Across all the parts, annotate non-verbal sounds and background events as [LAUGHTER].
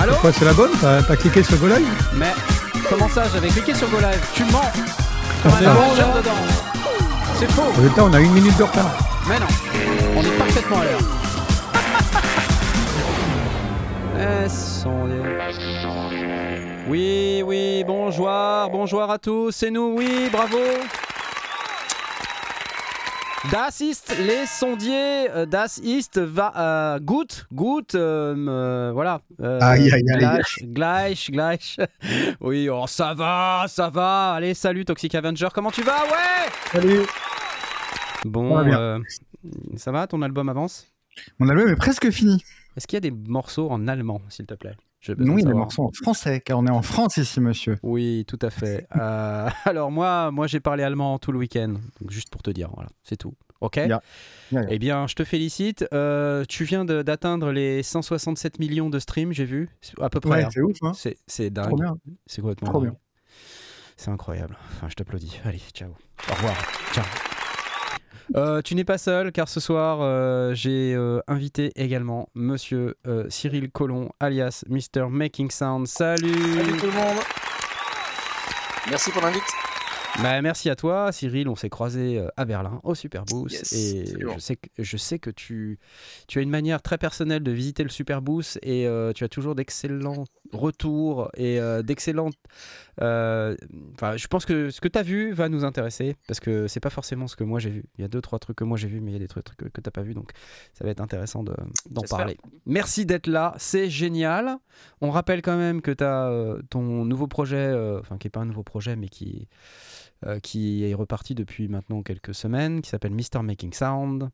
Allô Quoi, c'est la bonne T'as t'as cliqué sur Go Live Mais comment ça J'avais cliqué sur Go Live. Tu mens. Un bon, dedans. C'est faux. On a une minute de retard. Mais non. On est parfaitement à l'heure. Descendiez. Oui, oui, bonjour, bonjour à tous, c'est nous, oui, bravo. Das ist les sondiers, euh, das ist va, euh, gut, gut, euh, euh, voilà. euh, Aïe, aïe, aïe. Gleich, gleich, gleich. [LAUGHS] Oui, oh, ça va, ça va. Allez, salut Toxic Avenger, comment tu vas? Ouais Salut Bon, Ça va bien. ça va, ton album avance? Mon album est presque fini. Est-ce qu'il y a des morceaux en allemand, s'il te plaît? Des savoir. morceaux en français, car on est en France ici, monsieur. Oui, tout à fait. [LAUGHS] Euh, alors moi, moi j'ai parlé allemand tout le week-end, juste pour te dire, voilà, c'est tout. Ok. Eh bien, je te félicite. Euh, tu viens d'atteindre les 167 millions de streams, j'ai vu, à peu près. Ouais, hein. c'est ouf, hein C'est dingue. C'est complètement Trop dingue. bien. C'est incroyable. Enfin, je t'applaudis. Allez, ciao. Au revoir. Ciao. Euh, tu n'es pas seul car ce soir euh, j'ai euh, invité également Monsieur Cyril Collomb alias Mr Making Sound. Salut. Salut tout le monde. Merci pour l'invite. Bah, merci à toi, Cyril. On s'est croisés euh, à Berlin au Superboost Yes, et je sais que je sais que tu tu as une manière très personnelle de visiter le Superboost et euh, tu as toujours d'excellents retours et euh, d'excellentes. euh, je pense que ce que tu as vu va nous intéresser parce que c'est pas forcément ce que moi j'ai vu. Il y a deux trois trucs que moi j'ai vu, mais il y a des trucs que, que t'as pas vu, donc ça va être intéressant de- d'en parler. Merci d'être là, c'est génial. On rappelle quand même que tu as ton nouveau projet, enfin qui est pas un nouveau projet, mais qui euh, qui est reparti depuis maintenant quelques semaines, qui s'appelle Mr Making Sound.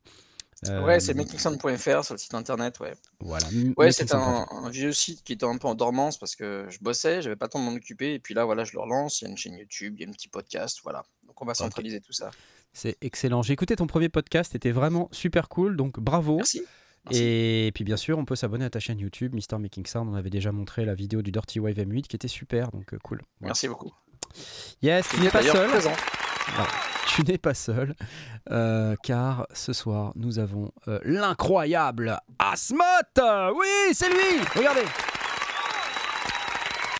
Euh, Ouais, c'est makingsound.fr sur le site internet. Ouais, Voilà. ouais c'est un, un vieux site qui était un peu en dormance parce que je bossais, j'avais pas le temps de m'en occuper. Et puis là, voilà, je le relance. Il y a une chaîne YouTube, il y a un petit podcast. Voilà. Donc on va centraliser tout ça. C'est excellent. J'ai écouté ton premier podcast, c'était vraiment super cool, donc bravo. Merci. Merci. Et puis bien sûr, on peut s'abonner à ta chaîne YouTube, Mr Making Sound. On avait déjà montré la vidéo du Dirty Wave M8 qui était super, donc euh, cool. Voilà. Merci beaucoup. Yes, tu n'es pas seul. Tu n'es pas seul, euh, car ce soir, nous avons euh, l'incroyable Asmot Oui, c'est lui Regardez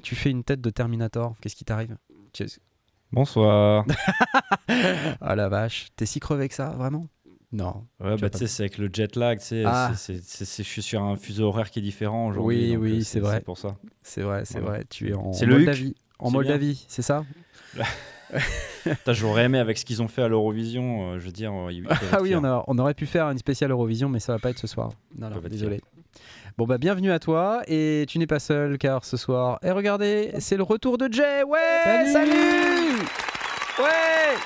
Tu fais une tête de Terminator, qu'est-ce qui t'arrive? Bonsoir. [LAUGHS] Ah la vache, t'es si crevé que ça, vraiment? Non. Ouais, Tu bah, sais, c'est avec le jet lag, tu sais, Ah. c'est- c'est- c'est- je suis sur un fuseau horaire qui est différent aujourd'hui. Oui, oui, euh, c'est vrai. C'est pour ça. C'est vrai, c'est vrai, tu es en C'est le Moldavie. En Moldavie, c'est ça [LAUGHS] Putain, J'aurais aimé avec ce qu'ils ont fait à l'Eurovision, euh, je veux dire. euh, Ah oui, on, a- on aurait pu faire une spéciale Eurovision, mais ça va pas être ce soir. Non, non, désolé. Bon bah bienvenue à toi et tu n'es pas seul car ce soir, et regardez, c'est le retour de Jay. Ouais, Salut salut, Ouais,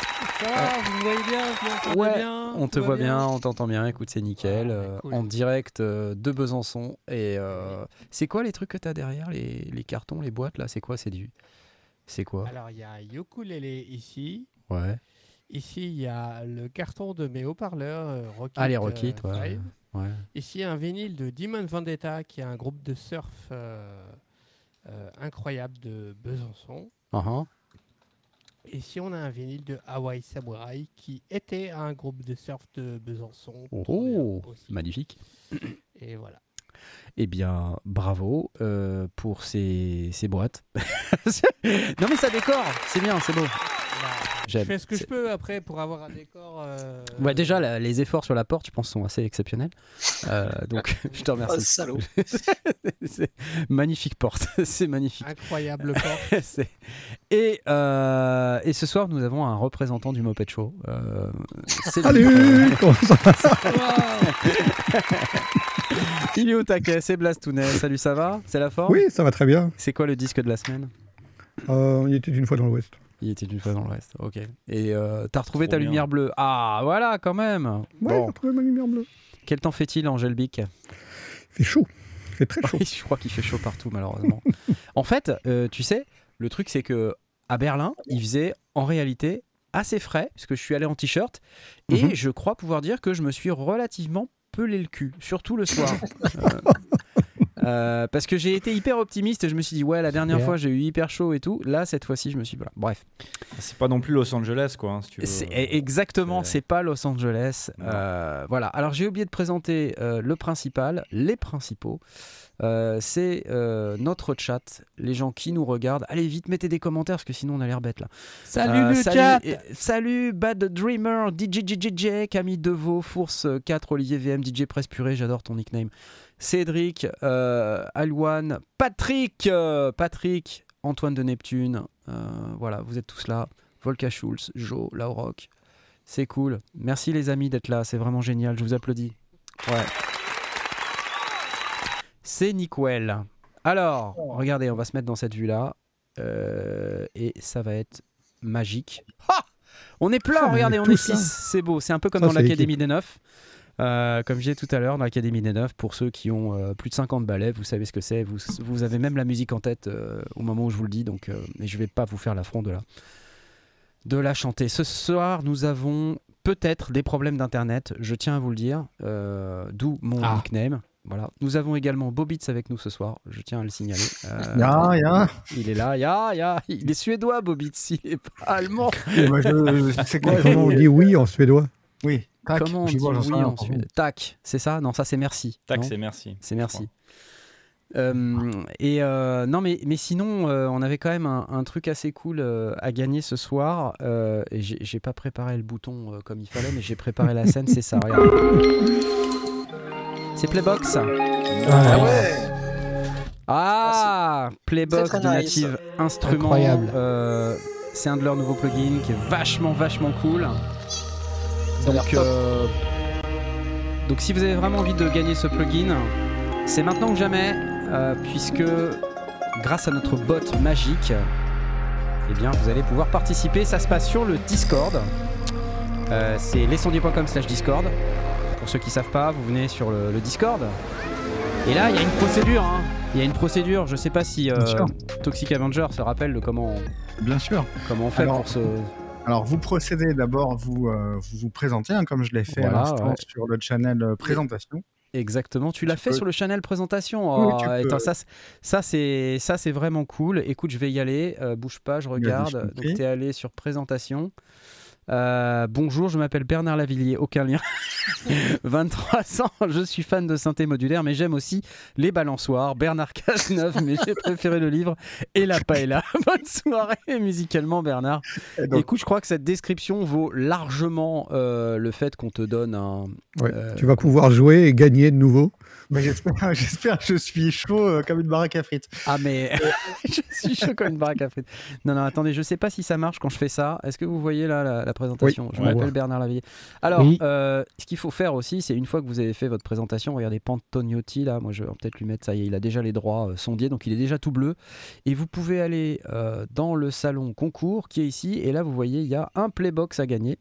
Ça va, vous me voyez bien, vous m'entendez Ouais, bien on te voit bien, on t'entend bien. Écoute, c'est nickel, Ah, euh, cool. en direct euh, de Besançon. Et euh, c'est quoi les trucs que t'as derrière, les, les cartons, les boîtes là C'est quoi C'est du, c'est quoi Alors, il y a Ukulele ici. Ouais. Ici, il y a le carton de mes haut-parleurs euh, Rocket. Ah les euh, ouais. Ici, un vinyle de Demon Vendetta, qui est un groupe de surf euh, euh, incroyable de Besançon. Uh-huh. Ici, on a un vinyle de Hawaii Samurai, qui était un groupe de surf de Besançon. Oh, magnifique. Et voilà. Eh bien, bravo euh, pour ces, ces boîtes. [LAUGHS] non mais ça décore, c'est bien, c'est beau. Je fais ce que je peux après pour avoir un décor. euh, Ouais, déjà, la- les efforts sur la porte, je pense, sont assez exceptionnels. Euh, donc, [LAUGHS] je te Oh, remercie. salaud. [LAUGHS] c'est magnifique porte, c'est magnifique. Incroyable porte. Et, euh, et ce soir, nous avons un représentant du Moped Show. Euh. Salut Comment ça va [LAUGHS] Il est au taquet, c'est Blastounet. Salut, ça va? C'est la forme? Oui, ça va très bien. C'est quoi le disque de la semaine? Euh, on y était une fois dans l'Ouest. Il était une fois dans l'Ouest, ok. Et euh, t'as retrouvé Trop ta bien. lumière bleue? Ah, voilà, quand même. Ouais, Bon, j'ai trouvé ma lumière bleue. quel temps fait-il en Gelbic Il fait chaud. Il fait très chaud. Oui, [LAUGHS] je crois qu'il fait chaud partout, malheureusement. en fait, euh, tu sais, le truc, c'est que à Berlin, il faisait en réalité assez frais, parce que je suis allé en t-shirt, et Mhm. je crois pouvoir dire que je me suis relativement pelé le cul, surtout le soir. [LAUGHS] Euh, Euh, parce que j'ai été hyper optimiste et je me suis dit, ouais, la dernière fois j'ai eu hyper chaud et tout. Là, cette fois-ci, je me suis dit, voilà. Bref. C'est pas non plus Los Angeles, quoi. hein, si tu veux. C'est e- exactement, c'est- pas Los Angeles. Euh, voilà. Alors j'ai oublié de présenter euh, le principal, les principaux. Euh, c'est euh, notre chat, les gens qui nous regardent. Allez vite, mettez des commentaires parce que sinon on a l'air bête là. Salut Euh, le chat Salut Bad Dreamer, DJ JJJ, Camille Deveau, Fource 4, Olivier VM, DJ Presse Purée, j'adore ton nickname. Cédric, Alwan, Patrick, Patrick, Antoine de Neptune. voilà, vous êtes tous là. Volka Schulz, Joe, Laurok. C'est cool. Merci les amis d'être là, c'est vraiment génial. Je vous applaudis. Ouais. C'est Nickwell. Alors, regardez, on va se mettre dans cette vue-là. Euh, et ça va être magique. Ah on est plein, Ah, regardez, on est ça. 6. C'est beau. C'est un peu comme Ça, dans l'Académie des Neufs. Euh, comme je disais tout à l'heure, dans l'Académie des Neufs, pour ceux qui ont euh, plus de 50 ballets, vous savez ce que c'est. Vous, vous avez même la musique en tête au moment où je vous le dis. Donc, mais je vais pas vous faire l'affront de la, de la chanter. Ce soir, nous avons peut-être des problèmes d'internet. Je tiens à vous le dire. D'où mon Ah. nickname. Voilà. Nous avons également Bobitz avec nous ce soir. Je tiens à le signaler. Euh, [LAUGHS] Ya, ya. Il est là. Ya. Il est suédois, Bobitz. Il est pas allemand. [LAUGHS] C'est quoi Comment on dit oui en suédois Oui. Tac, Comment on dit vois, oui en contre. Tac, c'est ça? Non, ça c'est merci. Tac, c'est merci. C'est merci. Euh, et euh, non, mais, mais sinon, euh, on avait quand même un, un truc assez cool euh, à gagner ce soir. Euh, et j'ai j'ai pas préparé le bouton euh, comme il fallait, mais j'ai préparé la scène, c'est ça, regarde. [LAUGHS] C'est Playbox. Ah ouais Ah, Playbox nice. Native Instrument. Incroyable. Euh, c'est un de leurs nouveaux plugins qui est vachement, vachement cool. Donc, euh, donc si vous avez vraiment envie de gagner ce plugin, c'est maintenant ou jamais, euh, puisque grâce à notre bot magique, eh bien, vous allez pouvoir participer. Ça se passe sur le Discord. Euh, c'est lescendier.com slash Discord. Pour ceux qui savent pas, vous venez sur le, le Discord. Et là, il y a une procédure. hein. Il y a une procédure. Je sais pas si euh. Toxic Avenger se rappelle de comment, Bien sûr. comment on fait Alors, pour se. Alors, vous procédez d'abord, vous, euh, vous vous présentez, hein, comme je l'ai fait Voilà, à l'instant ouais. sur le channel présentation. Exactement, tu l'as fait peux- sur le channel présentation? Oui, Oh, tu attends, peux. ça, c'est- ça c'est ça c'est vraiment cool. Écoute, je vais y aller. euh, bouge pas, je regarde. je t'en Donc prie. tu es allé sur présentation. Euh, bonjour, je m'appelle Bernard Lavillier, aucun lien. [LAUGHS] 23 ans, je suis fan de synthé modulaire, mais j'aime aussi les balançoires. Bernard Cazeneuve, mais j'ai préféré le livre et la paella. [LAUGHS] Bonne soirée musicalement, Bernard. Et donc, Écoute, je crois que cette description vaut largement euh, le fait qu'on te donne un. Ouais. Euh, Tu vas pouvoir jouer et gagner de nouveau. Mais j'espère, [LAUGHS] j'espère que je suis chaud euh, comme une baraque à frites. Ah mais [LAUGHS] [LAUGHS] je suis chaud comme une baraque à frites. Non non attendez, je sais pas si ça marche quand je fais ça. Est-ce que vous voyez là la, la présentation? Je m'appelle. Bernard Lavillier. Alors Oui. euh, ce qu'il faut faire aussi, c'est une fois que vous avez fait votre présentation, regardez Pantognotti là, moi je vais peut-être lui mettre ça y est, il a déjà les droits euh, sondiers donc il est déjà tout bleu et vous pouvez aller euh, dans le salon concours qui est ici et là vous voyez il y a un Playbox à gagner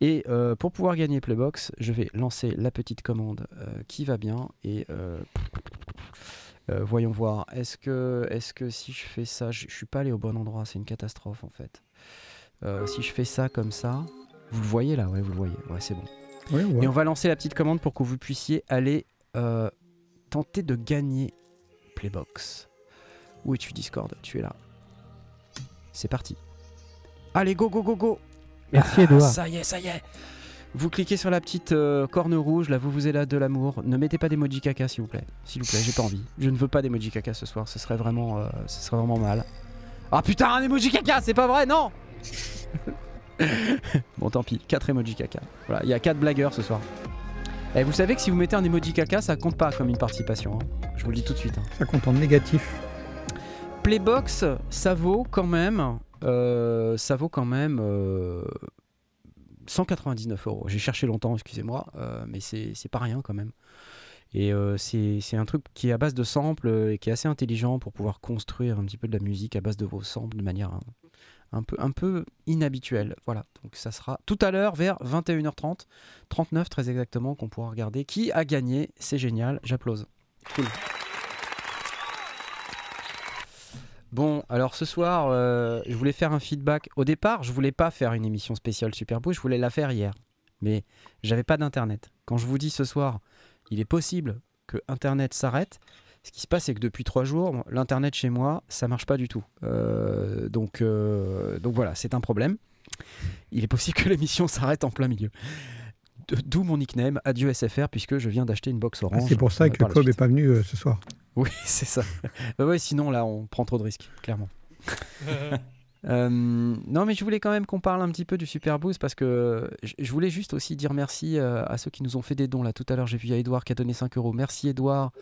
et euh, pour pouvoir gagner Playbox, je vais lancer la petite commande euh, qui va bien et voyons voir. Est-ce que, est que si je fais ça, je, je suis pas allé au bon endroit, c'est une catastrophe en fait. Euh, si je fais ça comme ça, vous le voyez là, ouais, vous le voyez, ouais, c'est bon. Ouais. Et on va lancer la petite commande pour que vous puissiez aller euh, tenter de gagner Playbox. Où es-tu Discord? Tu es là. C'est parti. Allez, go, go, go, go Merci Ah, Edouard. Ça y est, ça y est Vous cliquez sur la petite euh, corne rouge, là vous vous êtes là de l'amour. Ne mettez pas d'emoji caca s'il vous plaît. S'il vous plaît, j'ai pas envie. Je ne veux pas d'emoji caca ce soir, ce serait vraiment, euh, ce serait vraiment mal. Ah putain, un emoji caca, c'est pas vrai, non [LAUGHS] Bon tant pis, 4 emojis caca. Voilà, il y a 4 blagueurs ce soir. Et vous savez que si vous mettez un emoji caca, ça compte pas comme une participation. hein. Je vous le dis tout de suite. hein. Ça compte en négatif. Playbox, ça vaut quand même, euh, ça vaut quand même euh, 199 euros. J'ai cherché longtemps, excusez-moi, euh, mais c'est pas rien quand même. Et euh, c'est un truc qui est à base de samples et qui est assez intelligent pour pouvoir construire un petit peu de la musique à base de vos samples de manière un, un peu, un peu inhabituelle. Voilà, donc ça sera tout à l'heure vers 21h30, 39 très exactement, qu'on pourra regarder. Qui a gagné C'est génial, j'applause. Cool. Bon, alors ce soir, euh, je voulais faire un feedback. Au départ, je voulais pas faire une émission spéciale Super je voulais la faire hier. Mais j'avais pas d'internet. Quand je vous dis ce soir, il est possible que internet s'arrête, Ce qui se passe, c'est que depuis trois jours, l'internet chez moi, ça marche pas du tout. Euh, donc, euh, donc voilà, c'est un problème. Il est possible que l'émission s'arrête en plein milieu. D'où mon nickname, adieu SFR, puisque je viens d'acheter une box Ah, orange. c'est pour ça que Cobb n'est pas venu ce soir. Oui, [LAUGHS] c'est ça. Bah ouais, sinon là, on prend trop de risques, clairement. [LAUGHS] Euh, non, mais je voulais quand même qu'on parle un petit peu du Super Boost parce que je voulais juste aussi dire merci euh, à ceux qui nous ont fait des dons. Là, tout à l'heure, j'ai vu a Edouard qui a donné 5 euros. Merci Edouard.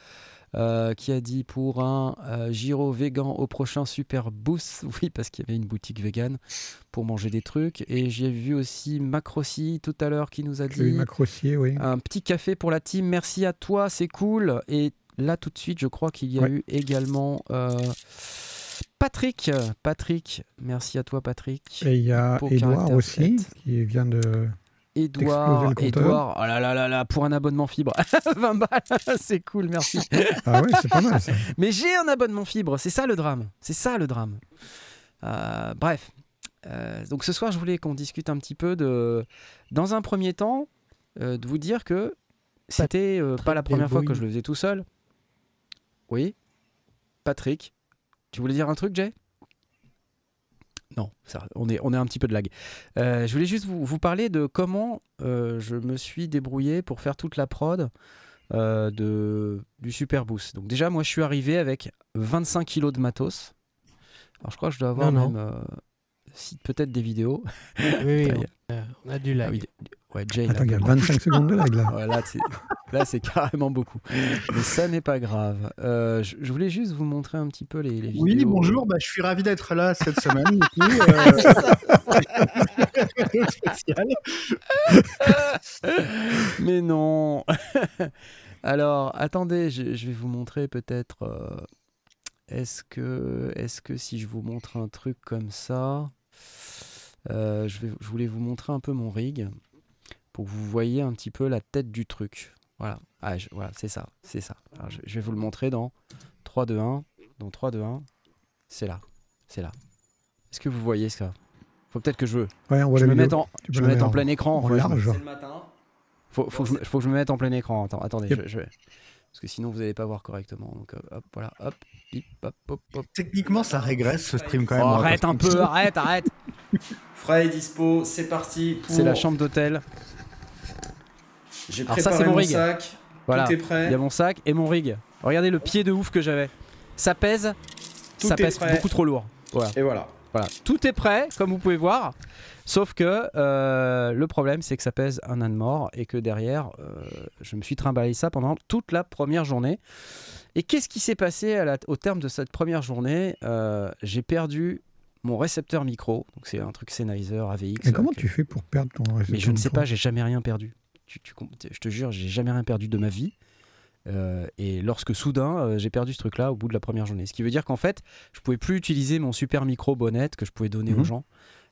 euh, qui a dit pour un euh, gyro vegan au prochain Super Boost. [LAUGHS] Oui, parce qu'il y avait une boutique vegan pour manger des trucs. Et j'ai vu aussi Macrossi tout à l'heure qui nous a dit Macrossier, oui. un petit café pour la team. Merci à toi, c'est cool. Et là, tout de suite, je crois qu'il y a Ouais. eu également euh, Patrick. Patrick, merci à toi, Patrick. Et il y a Edouard aussi, qui vient de. Edouard. Edouard, oh là là là là, pour un abonnement fibre, [LAUGHS] 20 balles, [LAUGHS] c'est cool, merci. Ah ouais, c'est pas mal ça. [LAUGHS] Mais j'ai un abonnement fibre, c'est ça le drame, c'est ça le drame. Euh, bref, Euh, donc ce soir, je voulais qu'on discute un petit peu de, dans un premier temps, euh, de vous dire que c'était pas la première fois que je le faisais tout seul. Oui, Patrick, tu voulais dire un truc, Jay? Non, ça, on, est, on est un petit peu de lag. Euh, je voulais juste vous, vous parler de comment euh, je me suis débrouillé pour faire toute la prod euh, de, du Super Boost. Donc déjà, moi, je suis arrivé avec 25 kilos de matos. Alors, je crois que je dois avoir Non, non. même peut-être des vidéos. Oui, oui, [LAUGHS] on, euh, on a du lag. Ah oui, ouais, a Attends, il y a quand 25 secondes de lag là. Ouais, là, c'est, là, c'est carrément beaucoup. Mais ça n'est pas grave. Euh, je, je voulais juste vous montrer un petit peu les, les vidéos. Oui, bonjour, bah, je suis ravi d'être là cette semaine. euh, [LAUGHS] spécial. [LAUGHS] Mais non. Alors, attendez, je, je vais vous montrer peut-être. euh, est-ce que, est-ce que si je vous montre un truc comme ça, euh, je, vais, je voulais vous montrer un peu mon rig pour que vous voyez un petit peu la tête du truc. Voilà, ah, je- voilà, c'est ça, c'est ça. Alors, je, je vais vous le montrer dans 3, 2, 1. Dans 3, 2, 1, c'est là, c'est là. Est-ce que vous voyez ça? Faut peut-être que je veux. Ouais, on voit Je me mette en, je me mette en mettre plein écran. en large. Faut, faut, que je me- faut que je me mette en plein écran. Attends, attendez, Yep. je, je vais- Parce que sinon, vous n'allez pas voir correctement. Donc, euh, hop, voilà, hop, hip, hop, hop, hop. Techniquement, ça régresse ce stream quand même. Oh, pas arrête un peu, arrête, arrête. [LAUGHS] Fray est dispo, c'est parti. pour- C'est la chambre d'hôtel. J'ai Alors ça, préparé c'est mon mon rig. sac. Voilà. Tout est Il prêt. y a mon sac et mon rig. Regardez le pied de ouf que j'avais. Ça pèse. Tout ça pèse prêt. beaucoup trop lourd. Voilà. Et voilà. Voilà, tout est prêt, comme vous pouvez voir. Sauf que euh, le problème, c'est que ça pèse un âne mort et que derrière, euh, je me suis trimballé ça pendant toute la première journée. Et qu'est-ce qui s'est passé à la- au terme de cette première journée Euh, J'ai perdu mon récepteur micro. Donc c'est un truc Sennheiser AVX. Et comment que- tu fais pour perdre ton récepteur Mais je ne sais micro pas, j'ai jamais rien perdu. Tu- je te jure, j'ai jamais rien perdu de ma vie. Euh, et lorsque soudain euh, j'ai perdu ce truc-là au bout de la première journée, ce qui veut dire qu'en fait, je pouvais plus utiliser mon super micro bonnette que je pouvais donner aux Mhm. gens,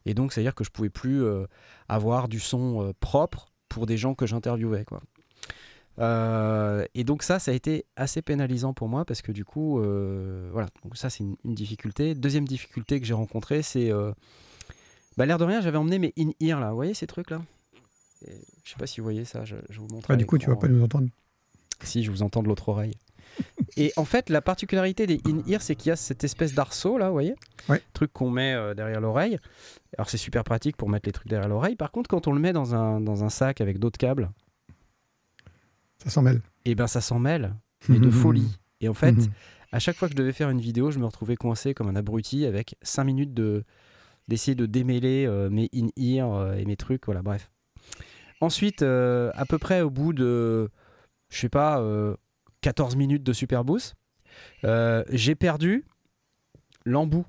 et donc c'est à dire que je pouvais plus euh, avoir du son propre pour des gens que j'interviewais, quoi. Et donc ça, ça a été assez pénalisant pour moi parce que du coup, voilà, donc ça c'est une, une difficulté. Deuxième difficulté que j'ai rencontrée, c'est bah, l'air de rien, j'avais emmené mes in-ear là, vous voyez ces trucs là Et Je sais pas si vous voyez ça, je, je vous montre. Ah, du coup, tu vas pas nous entendre. Si, je vous entends de l'autre oreille. Et en fait, la particularité des in-ear, c'est qu'il y a cette espèce d'arceau là, vous voyez Ouais. Truc qu'on met euh, derrière l'oreille. Alors c'est super pratique pour mettre les trucs derrière l'oreille. Par contre, quand on le met dans un, dans un sac avec d'autres câbles, Ça s'en mêle. et ben ça s'en mêle, [LAUGHS] mais de folie. Et en fait, [LAUGHS] à chaque fois que je devais faire une vidéo, je me retrouvais coincé comme un abruti avec 5 minutes de d'essayer de démêler euh, mes in-ear euh, et mes trucs, voilà, bref. Ensuite, à peu près au bout de, je sais pas, euh, 14 minutes de Super Boost, euh, j'ai perdu l'embout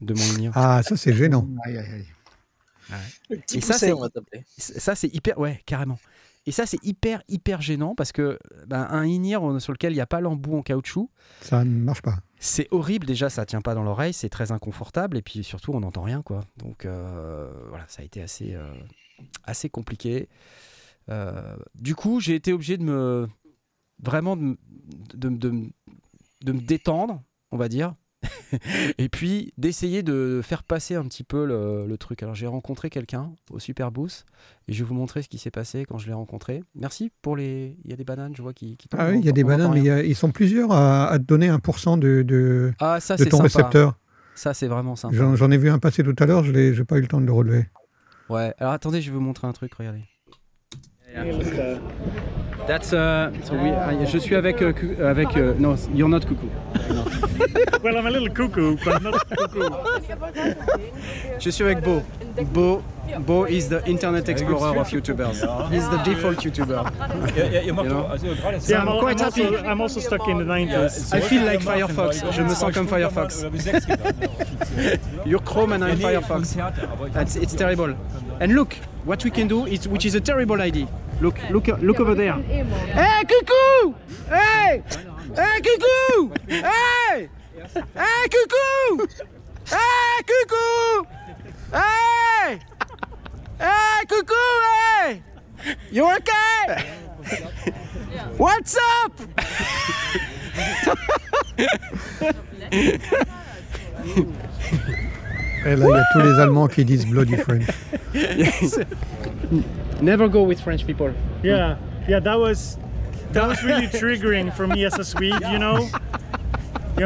de mon in-ear. Ah, ça c'est gênant. Aïe, aïe, aïe. Le petit Et ça, c'est- on va t'appeler. ça c'est hyper ouais carrément et ça c'est hyper hyper gênant parce que ben, un in-ear sur lequel il n'y a pas l'embout en caoutchouc Ça ne marche pas. c'est horrible déjà ça tient pas dans l'oreille c'est très inconfortable et puis surtout on n'entend rien quoi donc euh, voilà ça a été assez euh, assez compliqué Euh, du coup j'ai été obligé de me vraiment de, de, de me- de me détendre on va dire [LAUGHS] et puis d'essayer de faire passer un petit peu le, le truc. Alors j'ai rencontré quelqu'un au Super Boost et je vais vous montrer ce qui s'est passé quand je l'ai rencontré. Merci pour les. Il y a des bananes, je vois qui, qui tombent. Ah oui, il y a des bananes, mais y a- ils sont plusieurs à, à te donner un pourcent de, de, Ah ça de ton sympa. récepteur. Ça c'est vraiment sympa. J'en ai vu un passer tout à l'heure, je n'ai pas eu le temps de le relever. Ouais. Alors attendez, je vais vous montrer un truc. Regardez. That's, uh, so we- I- je suis avec Cu- avec euh, no, you're not cuckoo. [LAUGHS] Well, I'm a little cuckoo, but not cuckoo. Je suis avec Bo. Bo, Bo is the Internet Explorer of YouTubers. He's the default YouTuber. You know? I'm, quite happy. I'm also stuck in the 90s. I feel like Firefox. Je me sens comme Firefox. [LAUGHS] You're Chrome and I'm Firefox. That's, it's terrible. And look, what we can do is, which is a terrible idea. Look, look, look over there. Hey, cuckoo! Hey! Hey, cuckoo! Hey! Hey, cuckoo! Hey, cuckoo! Hey! Hey, cuckoo! Hey! You okay? [LAUGHS] What's up? Et là, il y a tous les Allemands qui disent Bloody French. [LAUGHS] Never go with French people. Yeah, yeah, that was that was really [LAUGHS] triggering for me as a Swede, you know. Il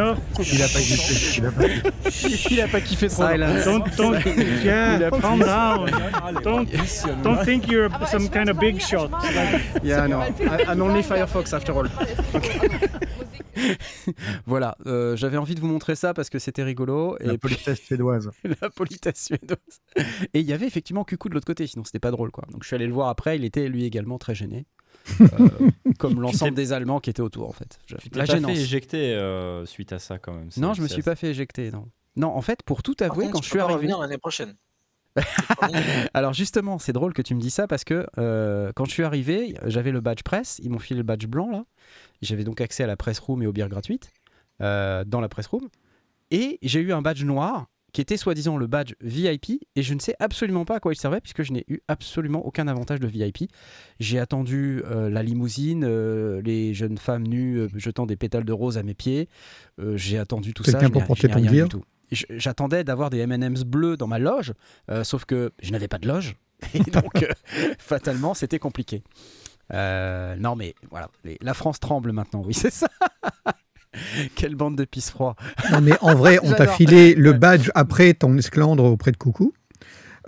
a pas kiffé. Il a pas kiffé. Il a pas kiffé Silence. don't don't [LAUGHS] yeah, calm down. Don't don't think you're some kind of big shot. Like, Yeah, no. I'm only Firefox after all. [LAUGHS] voilà, euh, j'avais envie de vous montrer ça parce que c'était rigolo. La Et puis politesse suédoise. [LAUGHS] la politesse suédoise. Et il y avait effectivement Cucou de l'autre côté, sinon c'était pas drôle quoi. Donc je suis allé le voir après, il était lui également très gêné. Euh, [LAUGHS] comme l'ensemble des Allemands qui étaient autour en fait. Je- Tu t'es La pas gênance. fait éjecter euh, suite à ça quand même. Non, je me suis pas fait éjecter, non. Non, en fait, pour tout avouer, contre, quand je suis arrivé. revenir l'année prochaine. [LAUGHS] Alors justement, c'est drôle que tu me dis ça parce que euh, quand je suis arrivé, j'avais le badge presse, ils m'ont filé le badge blanc là. J'avais donc accès à la press room et aux bières gratuites euh, dans la press room. Et j'ai eu un badge noir qui était soi-disant le badge VIP et je ne sais absolument pas à quoi il servait puisque je n'ai eu absolument aucun avantage de VIP. J'ai attendu euh, la limousine, euh, les jeunes femmes nues euh, jetant des pétales de rose à mes pieds. J'ai attendu tout ça. Pour porter ton rien du tout. J'attendais d'avoir des M&M's bleus dans ma loge, sauf que je n'avais pas de loge. [LAUGHS] Et donc, [LAUGHS] fatalement, c'était compliqué. Non, mais voilà, les- la France tremble maintenant, oui, c'est ça. [LAUGHS] [LAUGHS] Quelle bande de pisse froid. Non, mais en vrai, on t'a filé le badge après ton esclandre auprès de Coucou.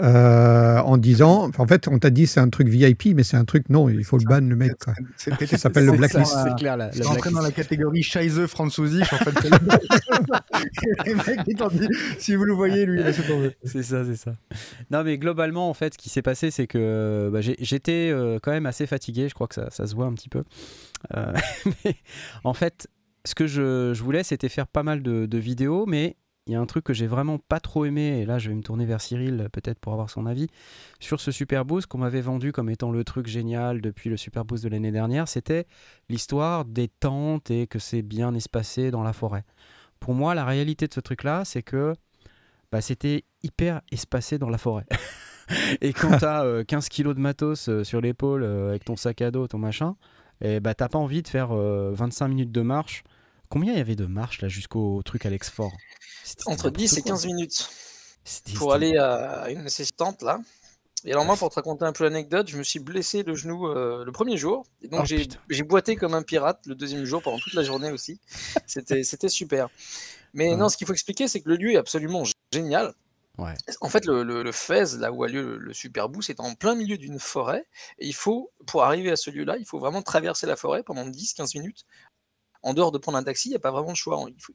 euh, en disant, en fait, on t'a dit c'est un truc VIP, mais c'est un truc, non, il faut le ban le mec. Quoi. Ça s'appelle le c'est blacklist. C'est clair, la, la dans la catégorie Scheisse Franzosisch, en fait. [LAUGHS] les mecs, ils t'ont dit, si vous le voyez, lui. C'est ça, c'est ça. Non, mais globalement, en fait, ce qui s'est passé, c'est que bah, j'étais euh, quand même assez fatigué. Je crois que ça, ça se voit un petit peu. Euh, [LAUGHS] mais en fait, ce que je, je voulais, c'était faire pas mal de, de vidéos, mais il y a un truc que j'ai vraiment pas trop aimé, et là, je vais me tourner vers Cyril, peut-être pour avoir son avis, sur ce Super Boost qu'on m'avait vendu comme étant le truc génial depuis le Super Boost de l'année dernière. C'était l'histoire des tentes et que c'est bien espacé dans la forêt. Pour moi, la réalité de ce truc-là, c'est que bah, c'était hyper espacé dans la forêt. [LAUGHS] et quand [LAUGHS] t'as euh, 15 kilos de matos euh, sur l'épaule euh, avec ton sac à dos, ton machin, et bah t'as pas envie de faire euh, 25 minutes de marche. Combien il y avait de marche là jusqu'au truc Alex Fort Entre n'importe 10 et quoi. 15 minutes C'était- pour aller à une assistante là. Et alors moi, pour te raconter un peu l'anecdote, je me suis blessé le genou euh, le premier jour. Et donc Oh, j'ai boité comme un pirate le deuxième jour pendant toute la journée aussi. [LAUGHS] C'était super. Mais Ouais. non, ce qu'il faut expliquer, c'est que le lieu est absolument génial. Ouais. En fait, le, le, le Fez, là où a lieu le, le Super Boost, est en plein milieu d'une forêt. Et il faut, pour arriver à ce lieu-là, il faut vraiment traverser la forêt pendant 10-15 minutes. En dehors de prendre un taxi, il n'y a pas vraiment de choix. Il faut...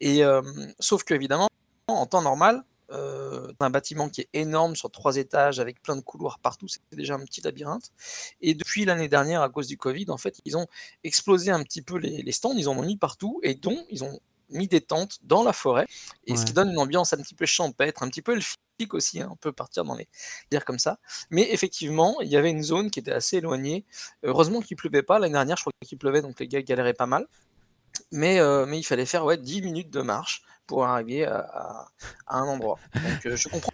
Et, euh, sauf que, évidemment, en temps normal, euh, un bâtiment qui est énorme sur trois étages avec plein de couloirs partout, c'est déjà un petit labyrinthe. Et depuis l'année dernière, à cause du Covid, en fait, ils ont explosé un petit peu les, les stands, ils en ont mis partout, et dont ils ont mis des tentes dans la forêt, et ce qui donne une ambiance un petit peu champêtre, un petit peu aussi, hein, on peut partir dans les dire comme ça. Mais effectivement, il y avait une zone qui était assez éloignée. Heureusement qu'il pleuvait pas. L'année dernière, je crois qu'il pleuvait, donc les gars galéraient pas mal. Mais, euh, mais il fallait faire ouais, 10 minutes de marche pour arriver à, à- à un endroit. Donc euh, je comprends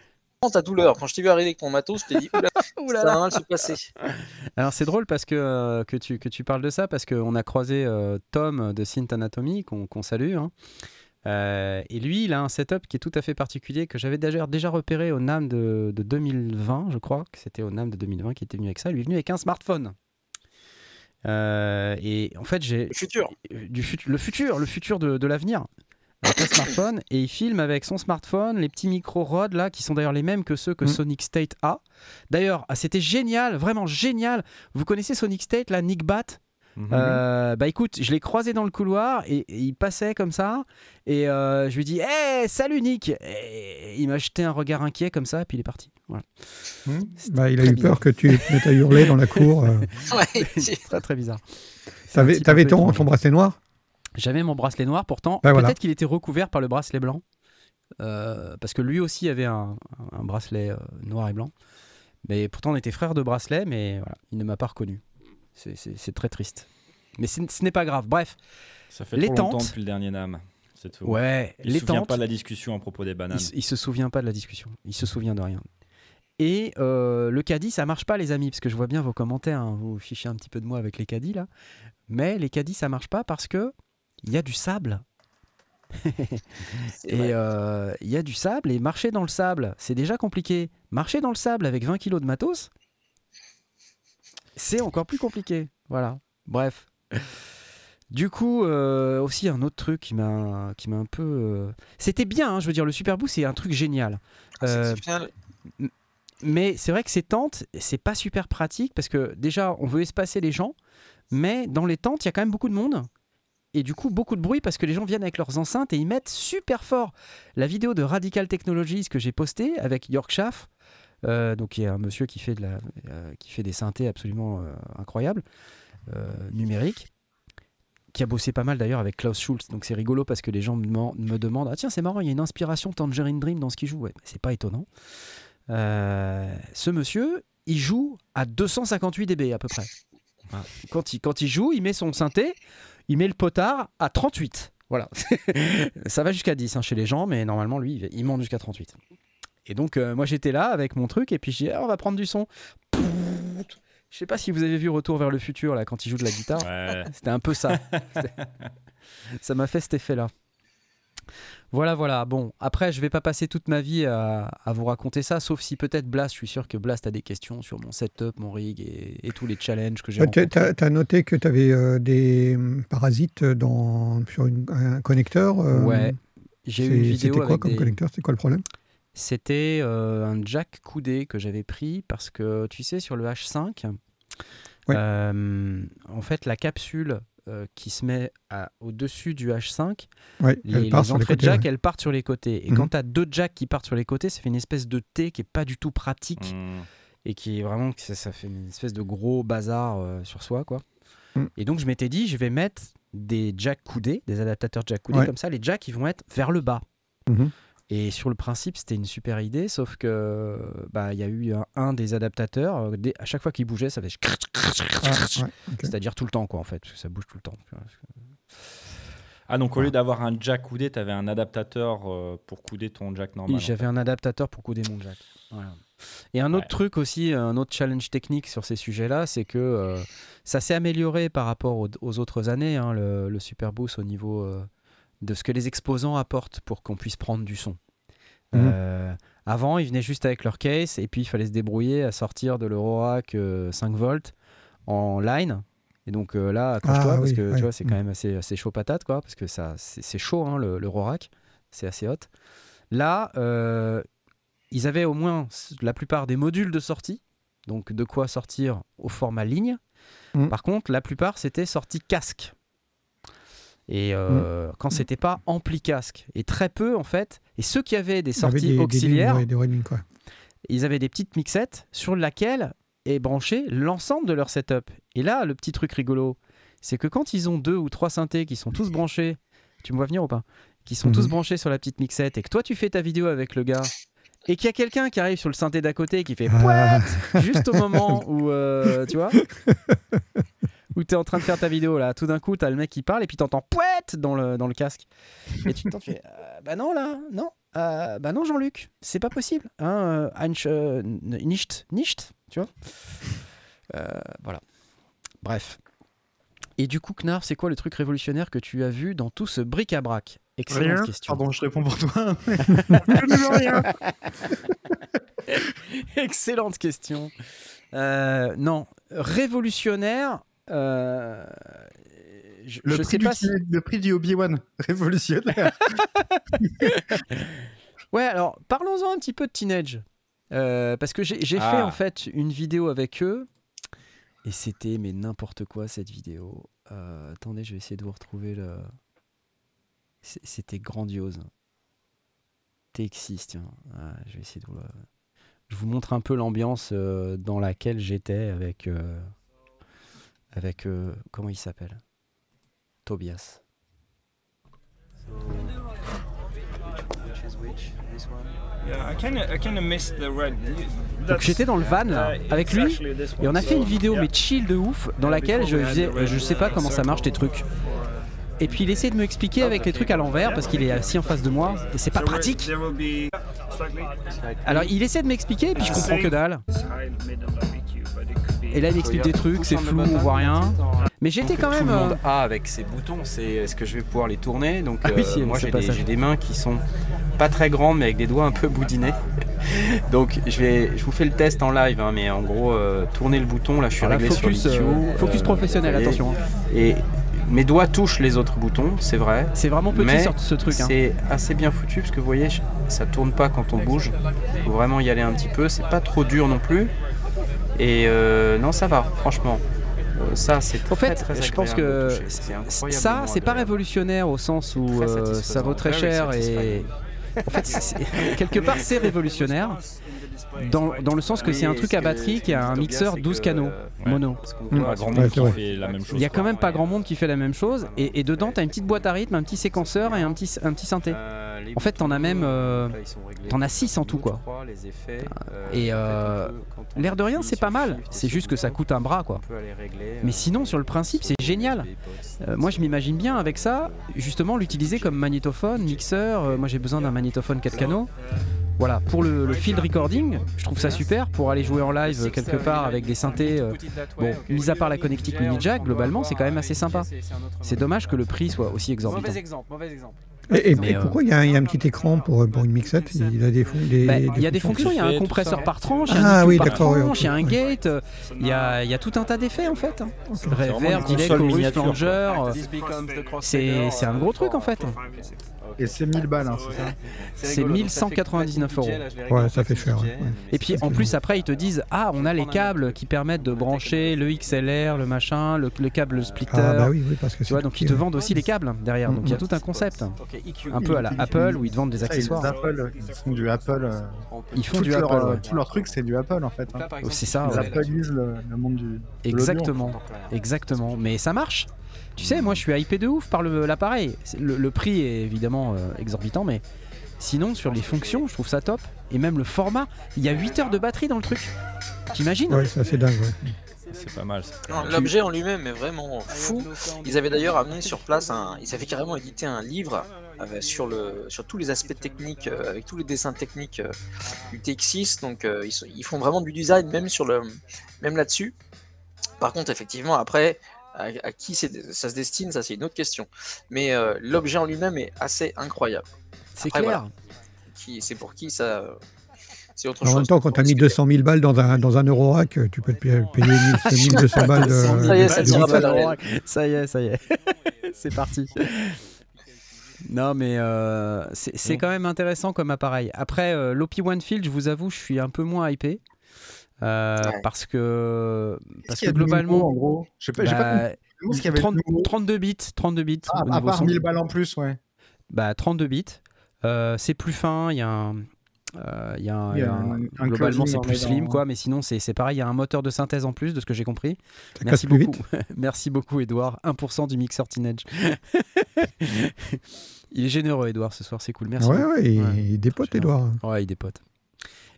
ta douleur. Quand je t'ai vu arriver avec ton matos, je t'ai dit, oula, [LAUGHS] ça va mal se passer. Alors c'est drôle parce que, euh, que, tu, que tu parles de ça parce qu'on a croisé euh, Tom de Synth Anatomy qu'on qu'on salue. hein. Euh, et lui, il a un setup qui est tout à fait particulier que j'avais déjà, déjà repéré au NAM de, de 2020, je crois que c'était au NAM de 2020 qui était venu avec ça. Lui est venu avec un smartphone. Euh, et en fait, j'ai Le futur. du fut- le futur, le futur de, de l'avenir. Avec un smartphone et il filme avec son smartphone les petits micros Rode là qui sont d'ailleurs les mêmes que ceux que Mm. Sonic State a. D'ailleurs, ah, c'était génial, vraiment génial. Vous connaissez Sonic State là, Nick Bat? Mhm. euh, bah écoute, je l'ai croisé dans le couloir et, et il passait comme ça et euh, je lui dis Hey, salut Nick Et Il m'a jeté un regard inquiet comme ça et puis il est parti. Voilà. Hmm. Bah, il a eu bizarre. peur que tu te mettes à hurler dans la cour. euh. [LAUGHS] Ouais, c'est- très très bizarre. T'avais ton, ton bracelet noir? J'avais mon bracelet noir, pourtant Ben peut-être voilà. qu'il était recouvert par le bracelet blanc, Euh, parce que lui aussi avait un, un bracelet euh, noir et blanc. Mais pourtant on était frères de bracelet, mais voilà, il ne m'a pas reconnu. C'est- très triste. Mais ce n'est pas grave. Bref, Ça fait les trop longtemps tentes. depuis le dernier NAM. C'est tout. ouais, Il les se souvient tentes. pas de la discussion à propos des bananes. Il, il se souvient pas de la discussion. Il se souvient de rien. Et euh, le caddie, ça marche pas, les amis, parce que je vois bien vos commentaires. hein, vous fichez un petit peu de moi avec les caddies là. Mais les caddies, ça marche pas parce que il y a du sable. Et euh, il y a du sable et marcher dans le sable, c'est déjà compliqué. Marcher dans le sable avec 20 kilos de matos, c'est encore plus compliqué. Voilà. Bref. Du coup, euh, aussi un autre truc qui m'a qui m'a un peu. euh, C'était bien, hein, je veux dire, le Super c'est un truc génial. C'est Euh, exceptionnel. mais c'est vrai que ces tentes, c'est pas super pratique parce que déjà, on veut espacer les gens, mais dans les tentes, il y a quand même beaucoup de monde. Et du coup, beaucoup de bruit parce que les gens viennent avec leurs enceintes et ils mettent super fort. La vidéo de Radical Technologies que j'ai postée avec York Schaff, euh, donc qui est un monsieur qui fait, euh, des synthés absolument euh, incroyables, numériques, qui a bossé pas mal d'ailleurs avec Klaus Schulz. Donc c'est rigolo parce que les gens me, deman- me demandent Ah tiens, c'est marrant, il y a une inspiration Tangerine Dream dans ce qu'il joue. C'est pas étonnant. Ce monsieur, il joue à 258 dB à peu près. Quand, il, il joue, il met son synthé, il met le potard à 38. Voilà. [LAUGHS] Ça va jusqu'à 10 hein, chez les gens, mais normalement, lui, il- il monte jusqu'à 38. Et donc, euh, moi, j'étais là avec mon truc, et puis je dis, Ah, on va prendre du son. Je sais pas si vous avez vu Retour vers le futur, là, quand il joue de la guitare. Ouais. C'était un peu ça. Ça m'a fait cet effet-là. Voilà, voilà. Bon, après, je vais pas passer toute ma vie à, à vous raconter ça, sauf si peut-être Blast, je suis sûr que Blast a des questions sur mon setup, mon rig et, et tous les challenges que j'ai Ah, Tu as, noté que tu avais des hum, parasites dans, sur une- un connecteur euh, Ouais. J'ai eu une vidéo C'était quoi avec comme des- connecteur? C'est quoi le problème? C'était euh, un jack coudé que j'avais pris parce que tu sais sur le H5, Ouais. euh, en fait la capsule euh, qui se met à- au-dessus du H5, Ouais, les, entrées de jack ouais. elles partent sur les côtés. Et Mhm. quand tu as deux jacks qui partent sur les côtés, ça fait une espèce de T qui est pas du tout pratique Mm. et qui est vraiment ça, ça fait une espèce de gros bazar euh, sur soi quoi. Mm. Et donc je m'étais dit je vais mettre des jacks coudés, des adaptateurs jack coudés Ouais. comme ça, les jacks ils vont être vers le bas. Et sur le principe, c'était une super idée, sauf que bah il y a eu un, un des adaptateurs, euh, dès- à chaque fois qu'il bougeait, ça fait Ah, ouais, c'est-à-dire tout le temps quoi en fait, parce que ça bouge tout le temps. Ah, donc au lieu d'avoir un jack coudé, tu avais un adaptateur euh, pour couder ton jack normal. Oui, J'avais un adaptateur pour couder mon jack. Voilà. Et un autre Ouais. truc aussi, un autre challenge technique sur ces sujets-là, c'est que euh, ça s'est amélioré par rapport aux, aux autres années, hein, le, le Super Boost au niveau euh, de ce que les exposants apportent pour qu'on puisse prendre du son. Mhm. Euh, avant, ils venaient juste avec leur case et puis il fallait se débrouiller à sortir de l'Eurorack euh, 5 volts en line. Et donc euh, là, accroche-toi Ah parce oui, que ouais. tu vois, c'est quand Mhm. même assez, assez chaud patate, quoi, parce que ça, c'est chaud, hein, le, le Rorack, c'est assez hot. Là, euh, ils avaient au moins la plupart des modules de sortie, donc de quoi sortir au format ligne. Mhm. Par contre, la plupart, c'était sortie casque. Et euh, quand c'était pas ampli casque. Et très peu, en fait. Et ceux qui avaient des sorties des- des lignes, auxiliaires, ouais, des lignes, quoi. ils avaient des petites mixettes sur laquelle est branché l'ensemble de leur setup. Et là, le petit truc rigolo, c'est que quand ils ont deux ou trois synthés qui sont tous branchés, tu me vois venir ou pas Qui sont tous Mhm. branchés sur la petite mixette et que toi tu fais ta vidéo avec le gars et qu'il y a quelqu'un qui arrive sur le synthé d'à côté et qui fait Ah, juste au moment où euh, tu vois? [LAUGHS] où tu es en train de faire ta vidéo là tout d'un coup tu as le mec qui parle et puis t'entends pouette dans le, dans le casque et tu t'entends tu fais euh, bah non là non Euh, bah non Jean-Luc c'est pas possible hein euh, euh, nicht nicht tu vois voilà bref et du coup Knarf c'est quoi le truc révolutionnaire que tu as vu dans tout ce bric-à-brac? Excellente Rien. question. Pardon, je réponds pour toi. [LAUGHS] [LAUGHS] Excellente question. Euh, non, révolutionnaire. Euh, je, Le je prix, sais du, pas si. le prix du Obi-Wan, [LAUGHS] révolutionnaire. [LAUGHS] Ouais, alors parlons-en un petit peu de Teenage. Euh, parce que j'ai fait Ah. en fait une vidéo avec eux. Et c'était, mais n'importe quoi cette vidéo. Euh, attendez, je vais essayer de vous retrouver le. C'était grandiose. TX6, tiens. Ah, je vais essayer de vous le- Je vous montre un peu l'ambiance euh, dans laquelle j'étais avec. Avec. euh, comment il s'appelle? Tobias. Donc j'étais dans le van là, Uh, avec lui. Et on a fait une vidéo mais chill de ouf dans laquelle je disais je sais pas comment ça marche tes trucs. Et puis il essaie de me expliquer avec les trucs à l'envers parce qu'il est assis en face de moi et c'est pas pratique. Alors il essaie de m'expliquer et puis je comprends que dalle. Et là il m'explique des trucs, c'est flou, on voit rien. Mais j'étais quand Tout même. le monde euh, a avec ses boutons, c'est est-ce que je vais pouvoir les tourner Donc Ah oui, euh, si, moi c'est j'ai pas des, ça. j'ai des mains qui sont pas très grandes mais avec des doigts un peu boudinés. [LAUGHS] Donc je vais je vous fais le test en live hein, mais en gros euh, tourner le bouton là je suis alors là, réglé focus, sur euh, focus professionnel, attention. hein. Et mes doigts touchent les autres boutons, c'est vrai. C'est vraiment petit Mais ce truc. hein. C'est assez bien foutu parce que vous voyez, ça tourne pas quand on bouge. Faut vraiment y aller un petit peu. C'est pas trop dur non plus. Et euh, non, ça va, franchement. Euh, ça, c'est très, En fait, très je pense que ça, c'est pas révolutionnaire au sens où euh, ça vaut très Very cher et en fait, quelque part, c'est révolutionnaire dans, dans le sens que c'est un truc à batterie qui a un mixeur Tobias, 12 c'est canaux que, mono. parce qu'on voit Pas grand Ouais, monde c'est qui vrai. fait la même chose. Il y a quand même pas grand monde qui fait la même chose et, et dedans tu as une petite boîte à rythme, un petit séquenceur et un petit, un petit synthé. Euh, En fait, t'en as même, euh, t'en as pour six en tout, quoi. euh, Et, euh, L'air de rien, c'est pas mal. C'est juste que ça coûte un bras quoi. Mais euh, sinon, sur le principe, c'est génial. Euh, moi, je m'imagine bien avec ça, justement, l'utiliser comme magnétophone, mixeur. Euh, moi, j'ai besoin d'un magnétophone 4 canaux. Voilà, pour le, le field recording, je trouve ça super pour aller jouer en live euh, quelque part avec des synthés. euh, bon, mis à part la connectique mini jack, globalement, c'est quand même assez sympa. C'est dommage que le prix soit aussi exorbitant. Mauvais exemple, mauvais exemple. Et, et- Mais, et euh, pourquoi il y, a un- il y a un petit écran pour, pour une mixette? Il a des, fon- des, Bah, Il y a des fonctions, il y a un compresseur par tranche, il y a Ah un EQ oui, par tranche, il y a un gate, euh, il y a, il y a tout un tas d'effets en fait. Reverb, delay, chorus, flanger, euh, c'est un euh, gros truc en fait. Et c'est 1000 balles, hein, c'est ça C'est rigolo, donc ça fait 1199 platine euros. Ouais, ça fait cher, ouais. Et puis en plus après ils te disent ah on a les câbles qui permettent de brancher le XLR, le machin, le, le câble splitter. Ah bah oui, oui, parce que Tu c'est vois donc ils te petit, vendent aussi les câbles derrière. Donc il y a tout un concept. EQ. Un peu à la Apple où ils te vendent des accessoires. Apple, ils font du Apple. Ils font tout, du leur, Apple. ouais. tout leur truc, c'est du Apple en fait. hein. C'est ça, Ils ouais. le, le monde du. Exactement. Exactement. Mais ça marche. Tu sais, moi je suis hypé de ouf par l'appareil. Le, le prix est évidemment euh, exorbitant, mais sinon sur les fonctions, je trouve ça top. Et même le format, il y a 8 heures de batterie dans le truc. T'imagines Ouais, c'est assez dingue. ouais. C'est pas mal. L'objet en lui-même est vraiment fou. Ils avaient d'ailleurs amené sur place, un, ils avaient carrément édité un livre euh, sur, le, sur tous les aspects techniques, euh, avec tous les dessins techniques euh, du TX6. Donc euh, ils, font vraiment du design même sur le, même là-dessus. Par contre, effectivement, après, à, à qui ça se destine, ça c'est une autre question. Mais euh, l'objet en lui-même est assez incroyable. C'est clair. voilà. Qui, c'est pour qui ça euh, C'est autre En chose. même temps, quand tu as mis Parce que- 200 000 balles dans un, dans un Eurorack, tu peux te [LAUGHS] payer, payer 1000 1200 balles de. Ça y est, ça de- Ça y est, ça y est. [LAUGHS] c'est parti. Non, mais euh, c'est c'est quand même intéressant comme appareil. Après, euh, l'OP One Field, je vous avoue, je suis un peu moins hypé. Euh, Ouais. Parce que, parce nouveau, globalement, en gros, pas, pas bah, compris ce qu'il y avait de 30 nouveau. 32 bits, 32 bits Ah, au à niveau part son. 1000 balles en plus, ouais. Bah, 32 bits. Euh, c'est plus fin, il y a un. il y a un- Il y a il y a un- un- un globalement, c'est plus slim, quoi, mais sinon, c'est c'est pareil. Il y a un moteur de synthèse en plus, de ce que j'ai compris. Ça Merci beaucoup. [LAUGHS] Merci beaucoup, Edouard. 1% du mixeur Teenage. [LAUGHS] il est généreux, Edouard, ce soir, c'est cool. Merci. Ouais, ouais, il, Ouais. il dépote. Edouard. Ouais, il dépote.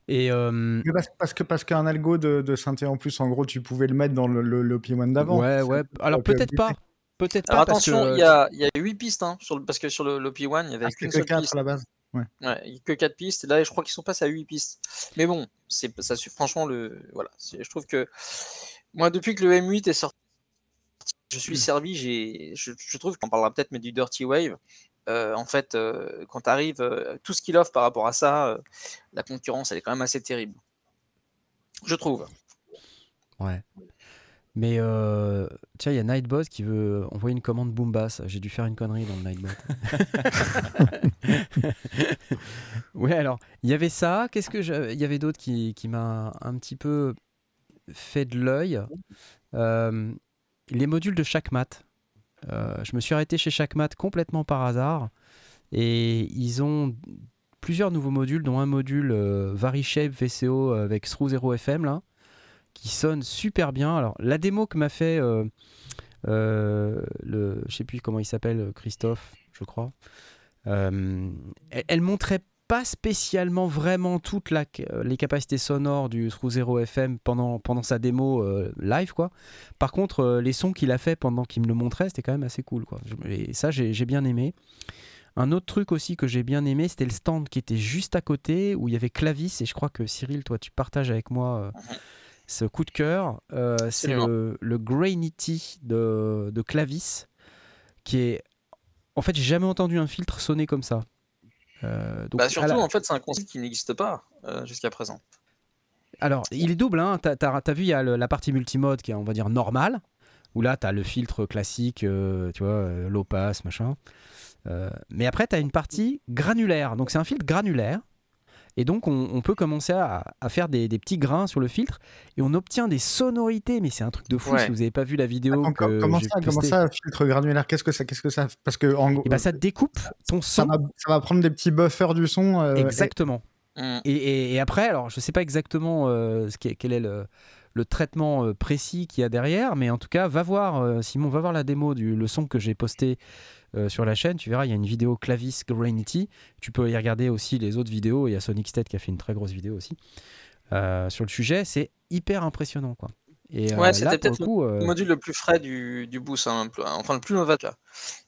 Et euh, parce, parce que parce qu'un algo de, de synthé en plus, en gros, tu pouvais le mettre dans le, le, le P1 d'avant. ouais, ouais. Alors peut-être pas. Peut-être pas attention, que il y a, il y a 8 pistes, hein, sur le, parce que sur le, le P1, il y avait Ah, qu'une c'était seule que 4 piste. à la base. Ouais, il y a que 4 pistes. Là, je crois qu'ils sont passés à 8 pistes. Mais bon, c'est ça. Franchement, le, voilà, je trouve que moi, depuis que le M8 est sorti, je Hmm. suis servi. J'ai, je, je trouve qu'on parlera peut-être, mais du Dirty Wave. Euh, en fait, euh, quand tu arrives, tout ce qu'il offre par rapport à ça, euh, la concurrence, elle est quand même assez terrible. Je trouve. Ouais. Mais euh, tiens, il y a Nightbot qui veut envoyer une commande Boombass. J'ai dû faire une connerie dans le Nightbot. [LAUGHS] ouais, alors, il y avait ça. Qu'est-ce que je- il y avait d'autre qui, qui m'a un petit peu fait de l'œil Euh, Les modules de chaque mat. Euh, je me suis arrêté chez chaque mat complètement par hasard. Et ils ont plusieurs nouveaux modules, dont un module euh, VariShape VCO avec Through 0 FM là, qui sonne super bien. Alors la démo que m'a fait euh, le, je sais plus comment il s'appelle, Christophe, je crois. elle, elle montrait pas spécialement vraiment toutes la- euh, les capacités sonores du Through Zero FM pendant, pendant sa démo euh, live quoi. Par contre, euh, les sons qu'il a fait pendant qu'il me le montrait, c'était quand même assez cool quoi. Et ça, j'ai bien aimé. Un autre truc aussi que j'ai bien aimé, c'était le stand qui était juste à côté où il y avait Clavis et je crois que Cyril, toi, tu partages avec moi euh, ce coup de cœur. C'est le, le Grainity de, de Clavis qui est. En fait, j'ai jamais entendu un filtre sonner comme ça. Euh, donc, Bah, surtout, la- en fait, c'est un concept qui n'existe pas euh, jusqu'à présent. Alors, il est double. Hein. T'as- t'as vu, il y a le- la partie multimode qui est, on va dire, normale, où là, t'as le filtre classique, euh, tu vois, low pass, machin. Mais après, t'as une partie granulaire. Donc, c'est un filtre granulaire. Et donc, on, on peut commencer à, à faire des, des petits grains sur le filtre et on obtient des sonorités. Mais c'est un truc de fou Ouais. si vous n'avez pas vu la vidéo. Attends, que comment, ça, comment ça, filtre granulaire Qu'est-ce que ça, qu'est-ce que ça Parce que en gros, Et bah, ça découpe ton ça, son. va, ça va prendre des petits buffers du son. euh, Exactement. Mm. Et, et- et après, alors je sais pas exactement euh, ce qui est- quel est le, le traitement euh, précis qu'il y a derrière, mais en tout cas, va voir, euh, Simon, va voir la démo du le son que j'ai posté euh, sur la chaîne. Tu verras, il y a une vidéo Clavis Grainity. Tu peux y regarder aussi les autres vidéos. Il y a Sonic State qui a fait une très grosse vidéo aussi euh, sur le sujet. C'est hyper impressionnant, quoi. Et euh, Ouais, c'était peut-être le module le plus frais du, du boost, hein, enfin le plus novateur.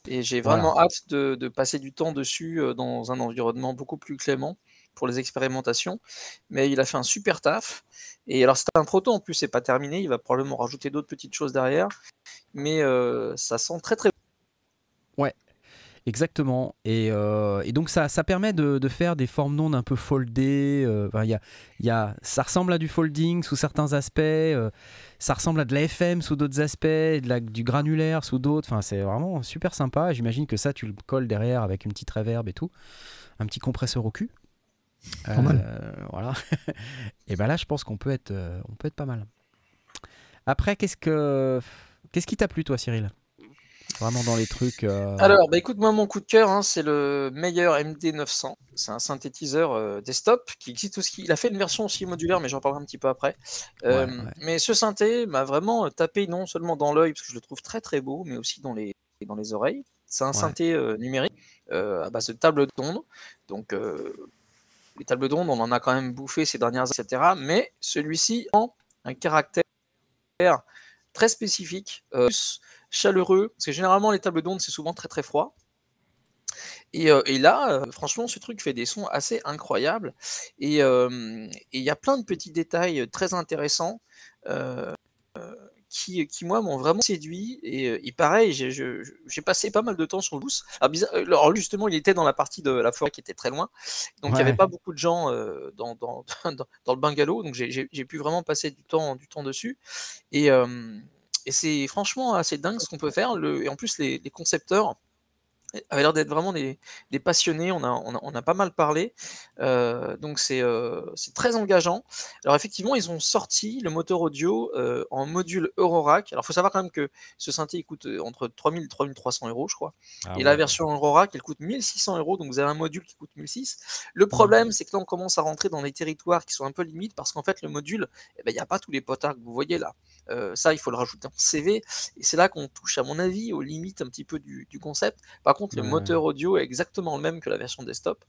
Et j'ai Voilà. vraiment hâte de, de passer du temps dessus dans un environnement beaucoup plus clément pour les expérimentations. Mais il a fait un super taf. Et alors c'était un proto en plus, c'est pas terminé. Il va probablement rajouter d'autres petites choses derrière. Mais euh, ça sent très très Exactement. Et, euh, et donc ça, ça permet de, de faire des formes d'ondes un peu foldées. euh, enfin, y a, y a, ça ressemble à du folding sous certains aspects. euh, ça ressemble à de la FM sous d'autres aspects, de la- du granulaire sous d'autres. Enfin, c'est vraiment super sympa. J'imagine que ça, tu le colles derrière avec une petite reverb et tout. Un petit compresseur au cul. Pas mal. Euh, voilà. [LAUGHS] et ben là, je pense qu'on peut être, on peut être pas mal. Après, qu'est-ce que, qu'est-ce qui t'a plu, toi, Cyril? Vraiment dans les trucs. euh, Alors, bah écoute, moi, mon coup de cœur, hein, c'est le meilleur MD900. C'est un synthétiseur euh, desktop qui existe aussi. Il a fait une version aussi modulaire, mais j'en parlerai un petit peu après. Euh, Ouais, ouais. Mais ce synthé m'a vraiment tapé non seulement dans l'œil, parce que je le trouve très très beau, mais aussi dans les, dans les oreilles. C'est un Ouais. synthé numérique à base de table d'onde. Donc, les tables d'onde, on en a quand même bouffé ces dernières années, etc. Mais celui-ci a un caractère très spécifique, euh, plus chaleureux, parce que généralement les tables d'onde c'est souvent très très froid. Et, euh, et là, euh, franchement, ce truc fait des sons assez incroyables. Et euh, et il y a plein de petits détails très intéressants qui, qui, moi, m'ont vraiment séduit. Et, et pareil, j'ai passé pas mal de temps sur le. Alors, bizarre- euh, alors, justement, il était dans la partie de la forêt qui était très loin. Donc, il n'y avait Ouais. pas beaucoup de gens euh, dans, dans, [LAUGHS] dans, dans le bungalow. Donc, j'ai- pu vraiment passer du temps, du temps dessus. Et, euh, et c'est franchement assez dingue ce qu'on peut faire. Et en plus, les concepteurs avaient l'air d'être vraiment des, des passionnés. On a, on, a, on a pas mal parlé. Euh, donc, c'est euh, très engageant. Alors, effectivement, ils ont sorti le moteur audio euh, en module Eurorack. Alors, il faut savoir quand même que ce synthé il coûte euh, entre 3000 et 3300 euros, je crois. Ah et la version Eurorack, elle coûte 1600 euros. Donc, vous avez un module qui coûte 1600. Le problème, c'est que là, on commence à rentrer dans des territoires qui sont un peu limites parce qu'en fait, le module, eh ben, il n'y a pas tous les potards que vous voyez là. Ça, il faut le rajouter en CV. Et c'est là qu'on touche, à mon avis, aux limites un petit peu du, du concept. Par contre, le Ouais, moteur audio est exactement le même que la version desktop.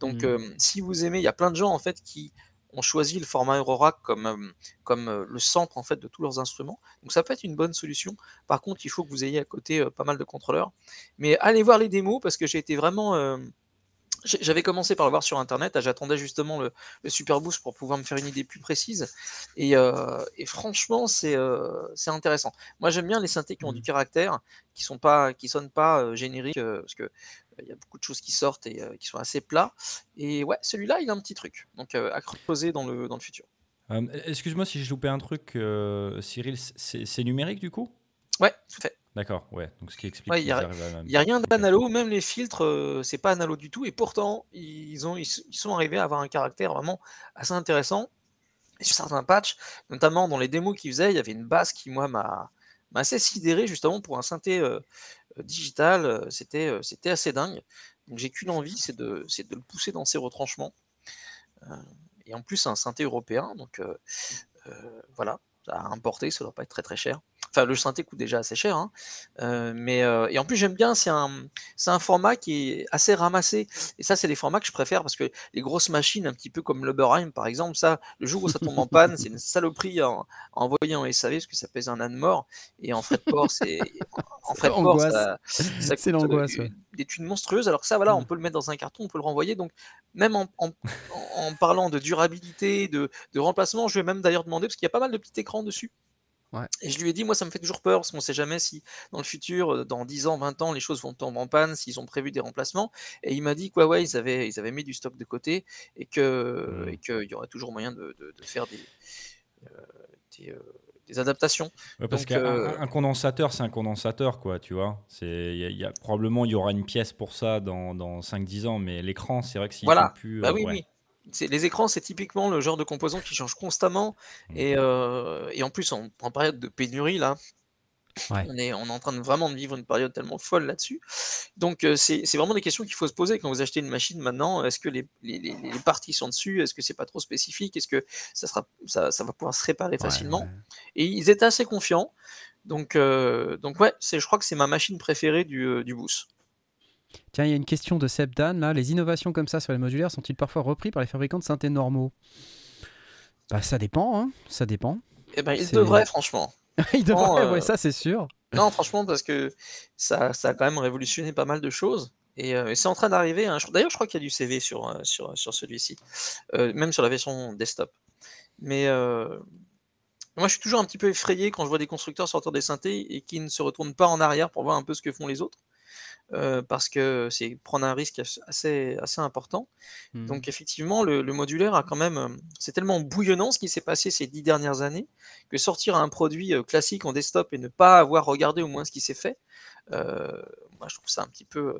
Donc, Mhm. euh, si vous aimez, il y a plein de gens en fait qui ont choisi le format Eurorack comme, euh, comme euh, le centre en fait de tous leurs instruments. Donc ça peut être une bonne solution. Par contre, il faut que vous ayez à côté pas mal de contrôleurs. Mais allez voir les démos parce que j'ai été vraiment j'avais commencé par le voir sur internet, j'attendais justement le, le Super Boost pour pouvoir me faire une idée plus précise. Et, euh, et franchement, c'est euh, intéressant. Moi, j'aime bien les synthés qui ont du caractère, qui sont pas, qui sonnent pas euh, génériques, euh, parce que Il y a beaucoup de choses qui sortent et euh, qui sont assez plats. Et ouais, celui-là, il a un petit truc. Donc euh, à creuser dans le, dans le futur. Euh, Excuse-moi si j'ai loupé un truc, euh, Cyril, c'est numérique du coup? Ouais, tout à fait. D'accord, ouais. Donc ce qui explique Ouais, il a- n'y a rien d'analo, même les filtres, euh, c'est pas analo du tout. Et pourtant, ils, ont, ils, sont arrivés à avoir un caractère vraiment assez intéressant. Et sur certains patchs, notamment dans les démos qu'ils faisaient, il y avait une basse qui, moi, m'a assez sidéré justement pour un synthé euh, euh, digital. euh, C'était c'était assez dingue. Donc j'ai qu'une envie, c'est de, c'est de le pousser dans ses retranchements. Euh, et en plus, c'est un synthé européen, donc voilà, à importer, ça doit pas être très très cher. Enfin, le synthé coûte déjà assez cher, hein. Euh, mais euh, et en plus j'aime bien, c'est un c'est un format qui est assez ramassé. Et ça, c'est les formats que je préfère parce que les grosses machines, un petit peu comme l'Oberheim par exemple, ça, le jour où ça tombe en panne, c'est une saloperie à, à envoyer en SAV parce que ça pèse un âne mort. Et en frais de port, c'est en frais de port, l'angoisse. ça, ça C'est coûte, l'angoisse, euh, ouais. des thunes monstrueuses. Alors que ça, voilà, on Mm. peut le mettre dans un carton, on peut le renvoyer. Donc même en, en- en parlant de durabilité, de, de remplacement, je vais même d'ailleurs demander parce qu'il y a pas mal de petits écrans dessus. Ouais. Et je lui ai dit, moi, ça me fait toujours peur, parce qu'on ne sait jamais si dans le futur, euh, dans 10 ans, 20 ans, les choses vont tomber en panne, s'ils ont prévu des remplacements. Et il m'a dit que ouais, ils, avaient, ils avaient mis du stock de côté et Mm. et qu'il y aurait toujours moyen de, de- de faire des, euh, des, euh, des adaptations. Ouais, parce qu'un euh, un- un condensateur, c'est un condensateur, quoi, tu vois. Y a- y a, probablement, il y aura une pièce pour ça dans, dans 5-10 ans, mais l'écran, c'est vrai que s'il Voilà. plus... Bah oui, ouais. oui. Les écrans, c'est typiquement le genre de composant qui change constamment. Mm. Et, euh, et en plus, en, en période de pénurie, là, Ouais. on, est, on est en train de vraiment de vivre une période tellement folle là-dessus. Donc, euh, c'est vraiment des questions qu'il faut se poser quand vous achetez une machine maintenant. Est-ce que les, les, les- les parties sont dessus? Est-ce que c'est pas trop spécifique? Est-ce que ça, sera, ça, ça va pouvoir se réparer facilement? ouais. Et ils étaient assez confiants. Donc, euh, donc ouais, je crois que c'est ma machine préférée du, euh, du boost. Tiens, il y a une question de Seb Dan, là. Les innovations comme ça sur les modulaires sont-ils parfois repris par les fabricants de synthés normaux? Bah ça dépend, hein. Ça dépend. Eh ben, ils devraient, franchement. [LAUGHS] Il devrait, Franchement, euh, ouais, ça c'est sûr. Non, franchement, parce que ça, ça a quand même révolutionné pas mal de choses. Et, euh, et c'est en train d'arriver. hein. D'ailleurs, je crois qu'il y a du CV sur, euh, sur, sur celui-ci, Euh, même sur la version desktop. Mais moi, je suis toujours un petit peu effrayé quand je vois des constructeurs sortir des synthés et qui ne se retournent pas en arrière pour voir un peu ce que font les autres. Euh, parce que c'est prendre un risque assez, assez important. Mhm. Donc effectivement, le, le modulaire a quand même, euh, c'est tellement bouillonnant ce qui s'est passé ces dix dernières années que sortir un produit euh, classique en desktop et ne pas avoir regardé au moins ce qui s'est fait, euh, moi je trouve ça un petit peu,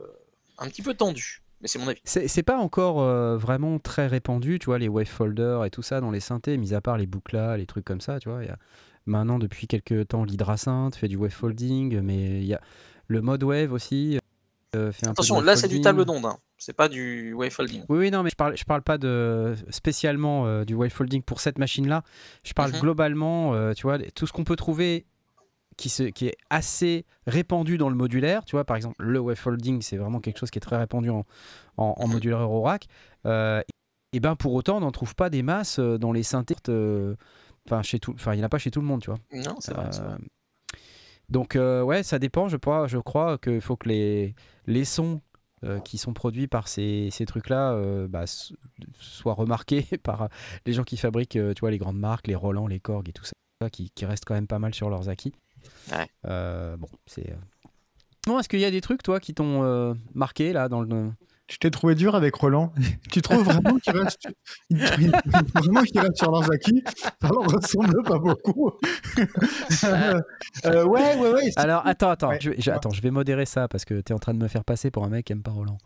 un petit peu tendu. Mais c'est mon avis. C'est c'est pas encore euh, vraiment très répandu, tu vois, les wave folders et tout ça dans les synthés, mis à part les bouclas, les trucs comme ça, tu vois. il y a- Maintenant, depuis quelques temps, l'hydrasynth fait du wave folding, mais il y a le mode wave aussi. Euh, fait un Attention, là c'est du table d'onde, hein. c'est pas du wave folding. Oui, oui, non, mais je parle, je parle pas de spécialement euh, du wave folding pour cette machine-là. Je parle Mhm. globalement, euh, tu vois, tout ce qu'on peut trouver qui, se, qui est assez répandu dans le modulaire. Tu vois, par exemple, le wave folding, c'est vraiment quelque chose qui est très répandu en, en, en Mhm. modulaire Eurorack. Euh, et ben pour autant, on n'en trouve pas des masses dans les synthés. Enfin, chez tout, enfin, il n'y en a pas chez tout le monde, tu vois. Non, c'est vrai. donc euh, ouais, ça dépend. Je crois, je crois qu'il faut que les, les sons euh, qui sont produits par ces, ces trucs-là euh, bah, soient remarqués [LAUGHS] par les gens qui fabriquent, euh, tu vois, les grandes marques, les Roland, les Korg et tout ça, qui, qui restent quand même pas mal sur leurs acquis. Ouais. Bon, c'est. Bon, est-ce qu'il y a des trucs, toi, qui t'ont marqué là dans le. Je t'ai trouvé dur avec Roland. tu trouves vraiment qu'il reste, vraiment qu'il reste sur leurs acquis Ça leur ressemble pas beaucoup. Euh, euh, ouais, ouais, ouais. Alors attends, attends, Ouais. je, attends, je vais modérer ça parce que tu es en train de me faire passer pour un mec qui aime pas Roland.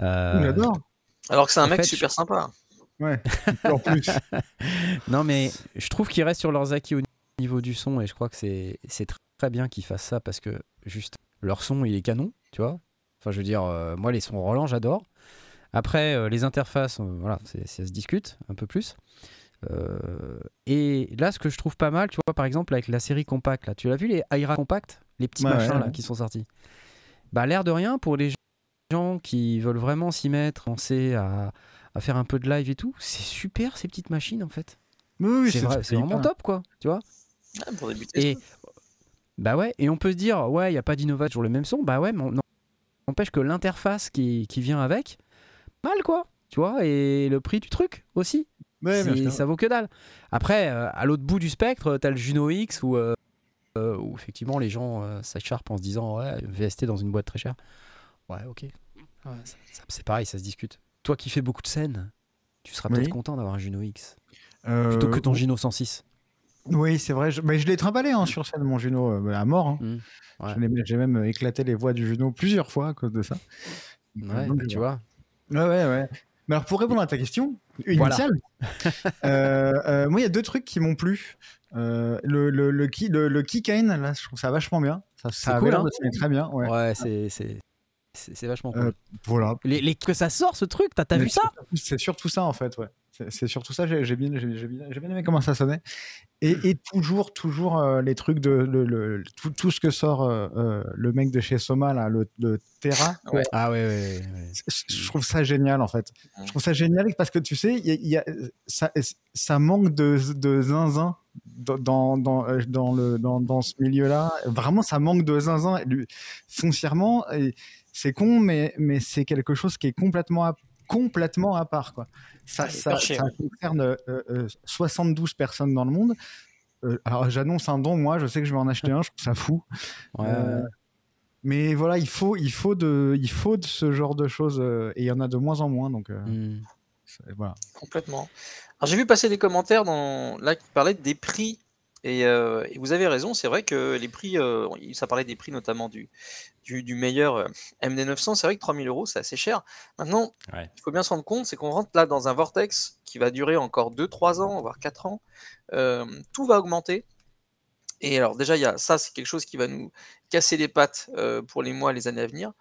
Euh, J'adore. Alors que c'est un en mec fait, super sympa. Ouais. En plus. [LAUGHS] non, mais je trouve qu'ils restent sur leurs acquis au niveau du son et je crois que c'est c'est tr- très bien qu'ils fassent ça parce que juste leur son il est canon, tu vois. Enfin, je veux dire, euh, moi les sons Roland j'adore. Après, euh, les interfaces, euh, voilà, ça se discute un peu plus. Euh, et là, ce que je trouve pas mal, tu vois, par exemple, avec la série Compact, là, tu l'as vu les Aira Compact, les petits Ouais, machins ouais, là ouais. qui sont sortis? Bah, l'air de rien pour les gens qui veulent vraiment s'y mettre, penser à, à faire un peu de live et tout, c'est super ces petites machines en fait. Oui, c'est vrai- c'est vraiment top quoi, tu vois. Ouais, pour débuter. Et bah ouais, et on peut se dire ouais, il y a pas d'innovation sur le même son, bah ouais, mais on non- n'empêche que l'interface qui, qui vient avec, mal quoi, tu vois, et le prix du truc aussi, Ouais, ça vaut que dalle. Après, euh, à l'autre bout du spectre, t'as le Juno X où, euh, euh, où effectivement les gens s'acharpent en se disant ouais, VST dans une boîte très chère. Ouais, ok. Ouais, c'est pareil, ça se discute. Toi qui fais beaucoup de scènes, tu seras Oui. peut-être content d'avoir un Juno X Euh, plutôt que ton Gino 106. Oui, c'est vrai. je- Mais je l'ai trimballé hein, sur scène, mon Juno, euh, à mort. hein. Mm. Ouais. L'ai- J'ai même éclaté les voix du Juno plusieurs fois à cause de ça. Ouais, Donc, bah, tu vois. Ouais, ouais, ouais. Mais alors, pour répondre à ta question initiale, euh, euh, moi, il y a deux trucs qui m'ont plu. Euh, le, le, le, ki- le, le là, je trouve ça vachement bien. Ça, ça cool, hein très bien. Ouais. Ouais, c'est c'est vachement cool. Euh, voilà. Les, les- que ça sort ce truc, t'as vu ça? C'est surtout ça, en fait, ouais. C'est surtout ça, j'ai j'ai bien, j'ai- j'ai bien, j'ai bien aimé comment ça sonnait. Et, et toujours, toujours euh, les trucs de. Le, le- tout, tout ce que sort euh, euh, le mec de chez Soma, là, le, le Terra. Ouais. Ah ouais, ouais, ouais. Je trouve ça génial en fait. Je trouve ça génial parce que tu sais, il y a- il y a- ça, ça manque de, de zinzin dans, dans, dans, le, dans, dans ce milieu-là. Vraiment, ça manque de zinzin. Foncièrement, et c'est con, mais, mais c'est quelque chose qui est complètement complètement à part. Quoi. Ça, ça, ça ouais. concerne euh, euh, 72 personnes dans le monde. Euh, alors j'annonce un don, moi, je sais que je vais en acheter un, je trouve ça fou. Ouais, Euh, mais voilà, il faut, il faut de, il faut de ce genre de choses euh, et il y en a de moins en moins. Donc euh, Mm. voilà. Complètement. Alors j'ai vu passer des commentaires dans... là qui parlaient des prix. Et, euh, et vous avez raison, c'est vrai que les prix, euh, ça parlait des prix notamment du, du, du meilleur euh, MD900, c'est vrai que 3000 euros c'est assez cher. Maintenant, Ouais. il faut bien se rendre compte, c'est qu'on rentre là dans un vortex qui va durer encore 2-3 ans, voire 4 ans. Euh, tout va augmenter. Et alors déjà, il y a, ça, c'est quelque chose qui va nous casser les pattes euh, pour les mois, les années à venir.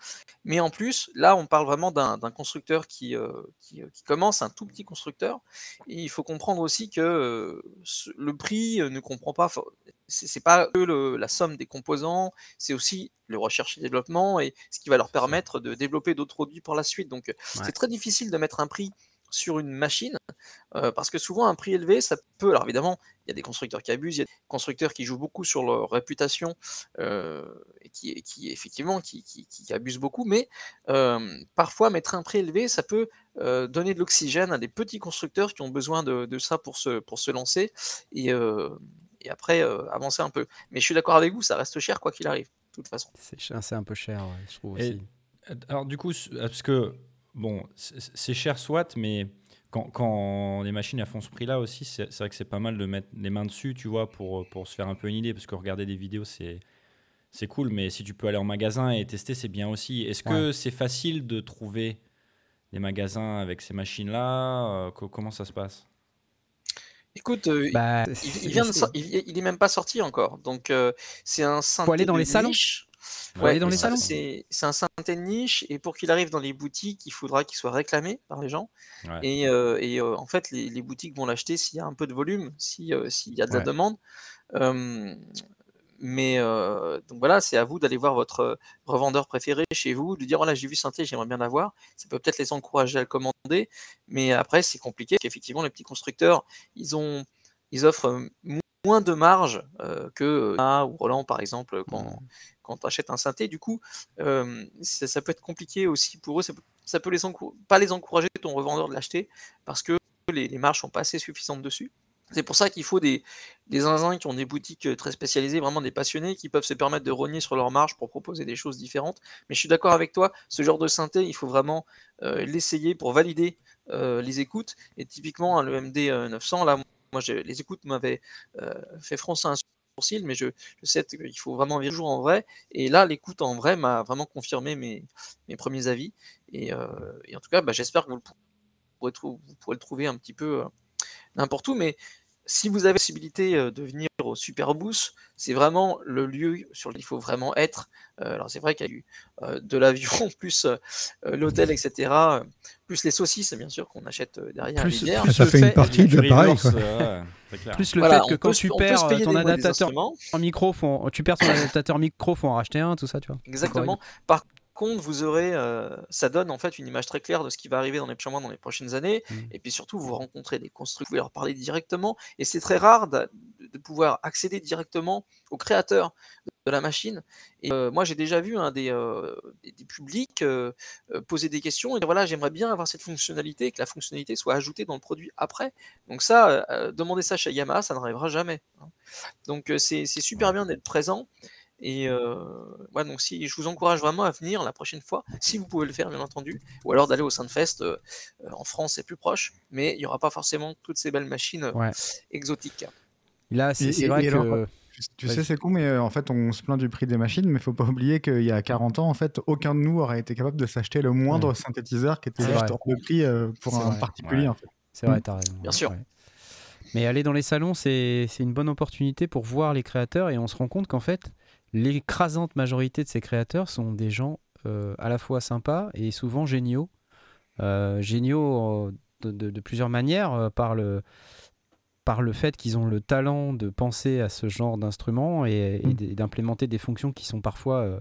Mais en plus, là, on parle vraiment d'un constructeur qui, euh, qui, qui commence, un tout petit constructeur. Et il faut comprendre aussi que euh, ce- le prix ne comprend pas, c'est pas que le- la somme des composants, c'est aussi le recherche et développement et ce qui va leur permettre de développer d'autres produits par la suite. Donc, Ouais. c'est très difficile de mettre un prix sur une machine euh, parce que souvent un prix élevé, ça peut. Alors évidemment, il y a des constructeurs qui abusent, il y a des constructeurs qui jouent beaucoup sur leur réputation euh, et qui, effectivement qui, qui- qui abusent beaucoup, mais euh, parfois mettre un prix élevé, ça peut donner de l'oxygène à des petits constructeurs qui ont besoin de, de ça pour se, pour se lancer et, et après euh, avancer un peu. Mais je suis d'accord avec vous, ça reste cher quoi qu'il arrive, de toute façon. C'est un peu cher, ouais, je trouve Et- aussi. Euh, Alors du coup, s- parce que bon, c'est cher soit, mais quand, quand les machines elles font ce prix-là aussi, c'est vrai que c'est pas mal de mettre les mains dessus, tu vois, pour, pour se faire un peu une idée, parce que regarder des vidéos, c'est c'est cool, mais si tu peux aller en magasin et tester, c'est bien aussi. Est-ce que c'est facile de trouver des magasins avec ces machines-là Euh, co- Comment ça se passe? Écoute, euh, Bah, il, c'est- il vient de il, il est même pas sorti encore, donc euh, c'est un synthé Faut aller dans de les salons niche. Faut aller dans les salons C'est un synthé de niche et pour qu'il arrive dans les boutiques, il faudra qu'il soit réclamé par les gens. Ouais. Et, euh, et, euh, en fait, les, les boutiques vont l'acheter s'il y a un peu de volume, si, euh, s'il y a de la Ouais. demande. Mais euh, donc voilà, c'est à vous d'aller voir votre euh, revendeur préféré chez vous, de dire voilà, j'ai vu synthé, j'aimerais bien l'avoir. Ça peut peut-être les encourager à le commander, mais après, c'est compliqué. parce qu'effectivement, les petits constructeurs, ils, ont, ils offrent euh, mo- moins de marge euh, que Yamaha ou Roland, par exemple, quand, quand tu achètes un synthé. Du coup, euh, ça, ça peut être compliqué aussi pour eux. Ça peut, ça peut les pas les encourager, ton revendeur, de l'acheter, parce que les, les marges sont pas assez suffisantes dessus. C'est pour ça qu'il faut des, des zinzins qui ont des boutiques euh, très spécialisées, vraiment des passionnés, qui peuvent se permettre de rogner sur leurs marges pour proposer des choses différentes. Mais je suis d'accord avec toi, ce genre de synthé, il faut vraiment euh, l'essayer pour valider euh, les écoutes. Et typiquement, hein, le MD euh, 900, là, moi, j'ai- les écoutes m'avaient fait froncer un sourcil, mais je, je sais qu'il faut vraiment vivre toujours en vrai. Et là, l'écoute en vrai m'a vraiment confirmé mes, premiers avis. Et, en tout cas, bah, j'espère que vous, pourrez le trouver un petit peu n'importe où. Mais si vous avez la possibilité euh, de venir au Superboost, c'est vraiment le lieu sur lequel il faut vraiment être. Euh, alors c'est vrai qu'il y a eu euh, de l'avion, [LAUGHS] plus euh, l'hôtel, etc., plus les saucisses, bien sûr, qu'on achète derrière Plus- les bières. Ça le fait une partie de l'appareil. Euh. Plus le Voilà, fait que quand peut tu perds ton adaptateur micro, faut- tu perds ton adaptateur micro, faut en racheter un, tout ça, tu vois. Exactement. Par contre, vous aurez, euh, ça donne en fait une image très claire de ce qui va arriver dans les prochains mois, dans les prochaines années. Mm. Et puis surtout, vous rencontrez des constructeurs, vous pouvez leur parler directement. Et c'est très rare de, de pouvoir accéder directement au créateur de, de la machine. Et euh, moi, j'ai déjà vu hein, des, euh, des, des publics poser des questions et dire voilà, j'aimerais bien avoir cette fonctionnalité, que la fonctionnalité soit ajoutée dans le produit après. Donc ça, demander ça chez Yamaha, ça n'arrivera jamais. hein. Donc c'est super bien d'être présent. Et euh, ouais, donc si, je vous encourage vraiment à venir la prochaine fois, si vous pouvez le faire, bien entendu, ou alors d'aller au Sunfest. euh, euh, en France, c'est plus proche, mais il n'y aura pas forcément toutes ces belles machines euh, Ouais. exotiques. Là, c'est vrai et que. alors, Tu, sais, c'est con, mais euh, en fait, on se plaint du prix des machines, mais faut pas oublier qu'il y a 40 ans, en fait, aucun de nous aurait été capable de s'acheter le moindre synthétiseur qui était juste hors de prix euh, pour un vrai. particulier. Ouais. En fait. C'est vrai, Mm. t'as raison. Bien sûr. ouais. Mais aller dans les salons, c'est c'est une bonne opportunité pour voir les créateurs et on se rend compte qu'en fait, l'écrasante majorité de ces créateurs sont des gens euh, à la fois sympas et souvent géniaux. Euh, géniaux euh, de, de- de plusieurs manières, par le, par le fait qu'ils ont le talent de penser à ce genre d'instrument et, et Mm. d'implémenter des fonctions qui sont parfois euh,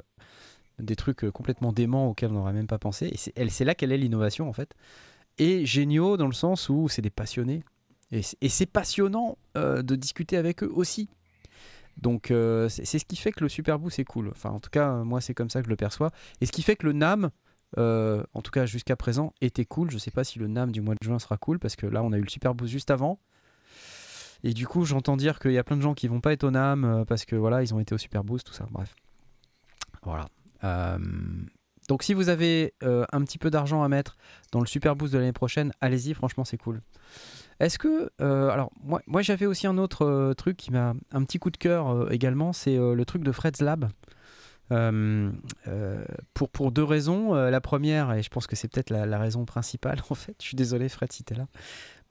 des trucs complètement déments auxquels on n'aurait même pas pensé. Et c'est elle- c'est là qu'elle est l'innovation en fait. Et géniaux dans le sens où c'est des passionnés. Et, c'est passionnant euh, de discuter avec eux aussi. Donc euh, c'est ce qui fait que le Super Boost est cool. Enfin en tout cas moi c'est comme ça que je le perçois. Et ce qui fait que le NAM, euh, en tout cas jusqu'à présent, était cool. Je sais pas si le NAM du mois de juin sera cool parce que là on a eu le Super Boost juste avant. Et du coup j'entends dire qu'il y a plein de gens qui vont pas être au NAM euh, parce que voilà ils ont été au Super Boost, tout ça. Bref. Voilà. Donc si vous avez un petit peu d'argent à mettre dans le Super Boost de l'année prochaine, allez-y, franchement c'est cool. Est-ce que... euh, alors moi, moi j'avais aussi un autre euh, truc qui m'a un petit coup de cœur euh, également, c'est le truc de Fred's Lab. Pour, pour deux raisons. La première, et je pense que c'est peut-être la, raison principale [LAUGHS] en fait, je suis désolé Fred si t'es là,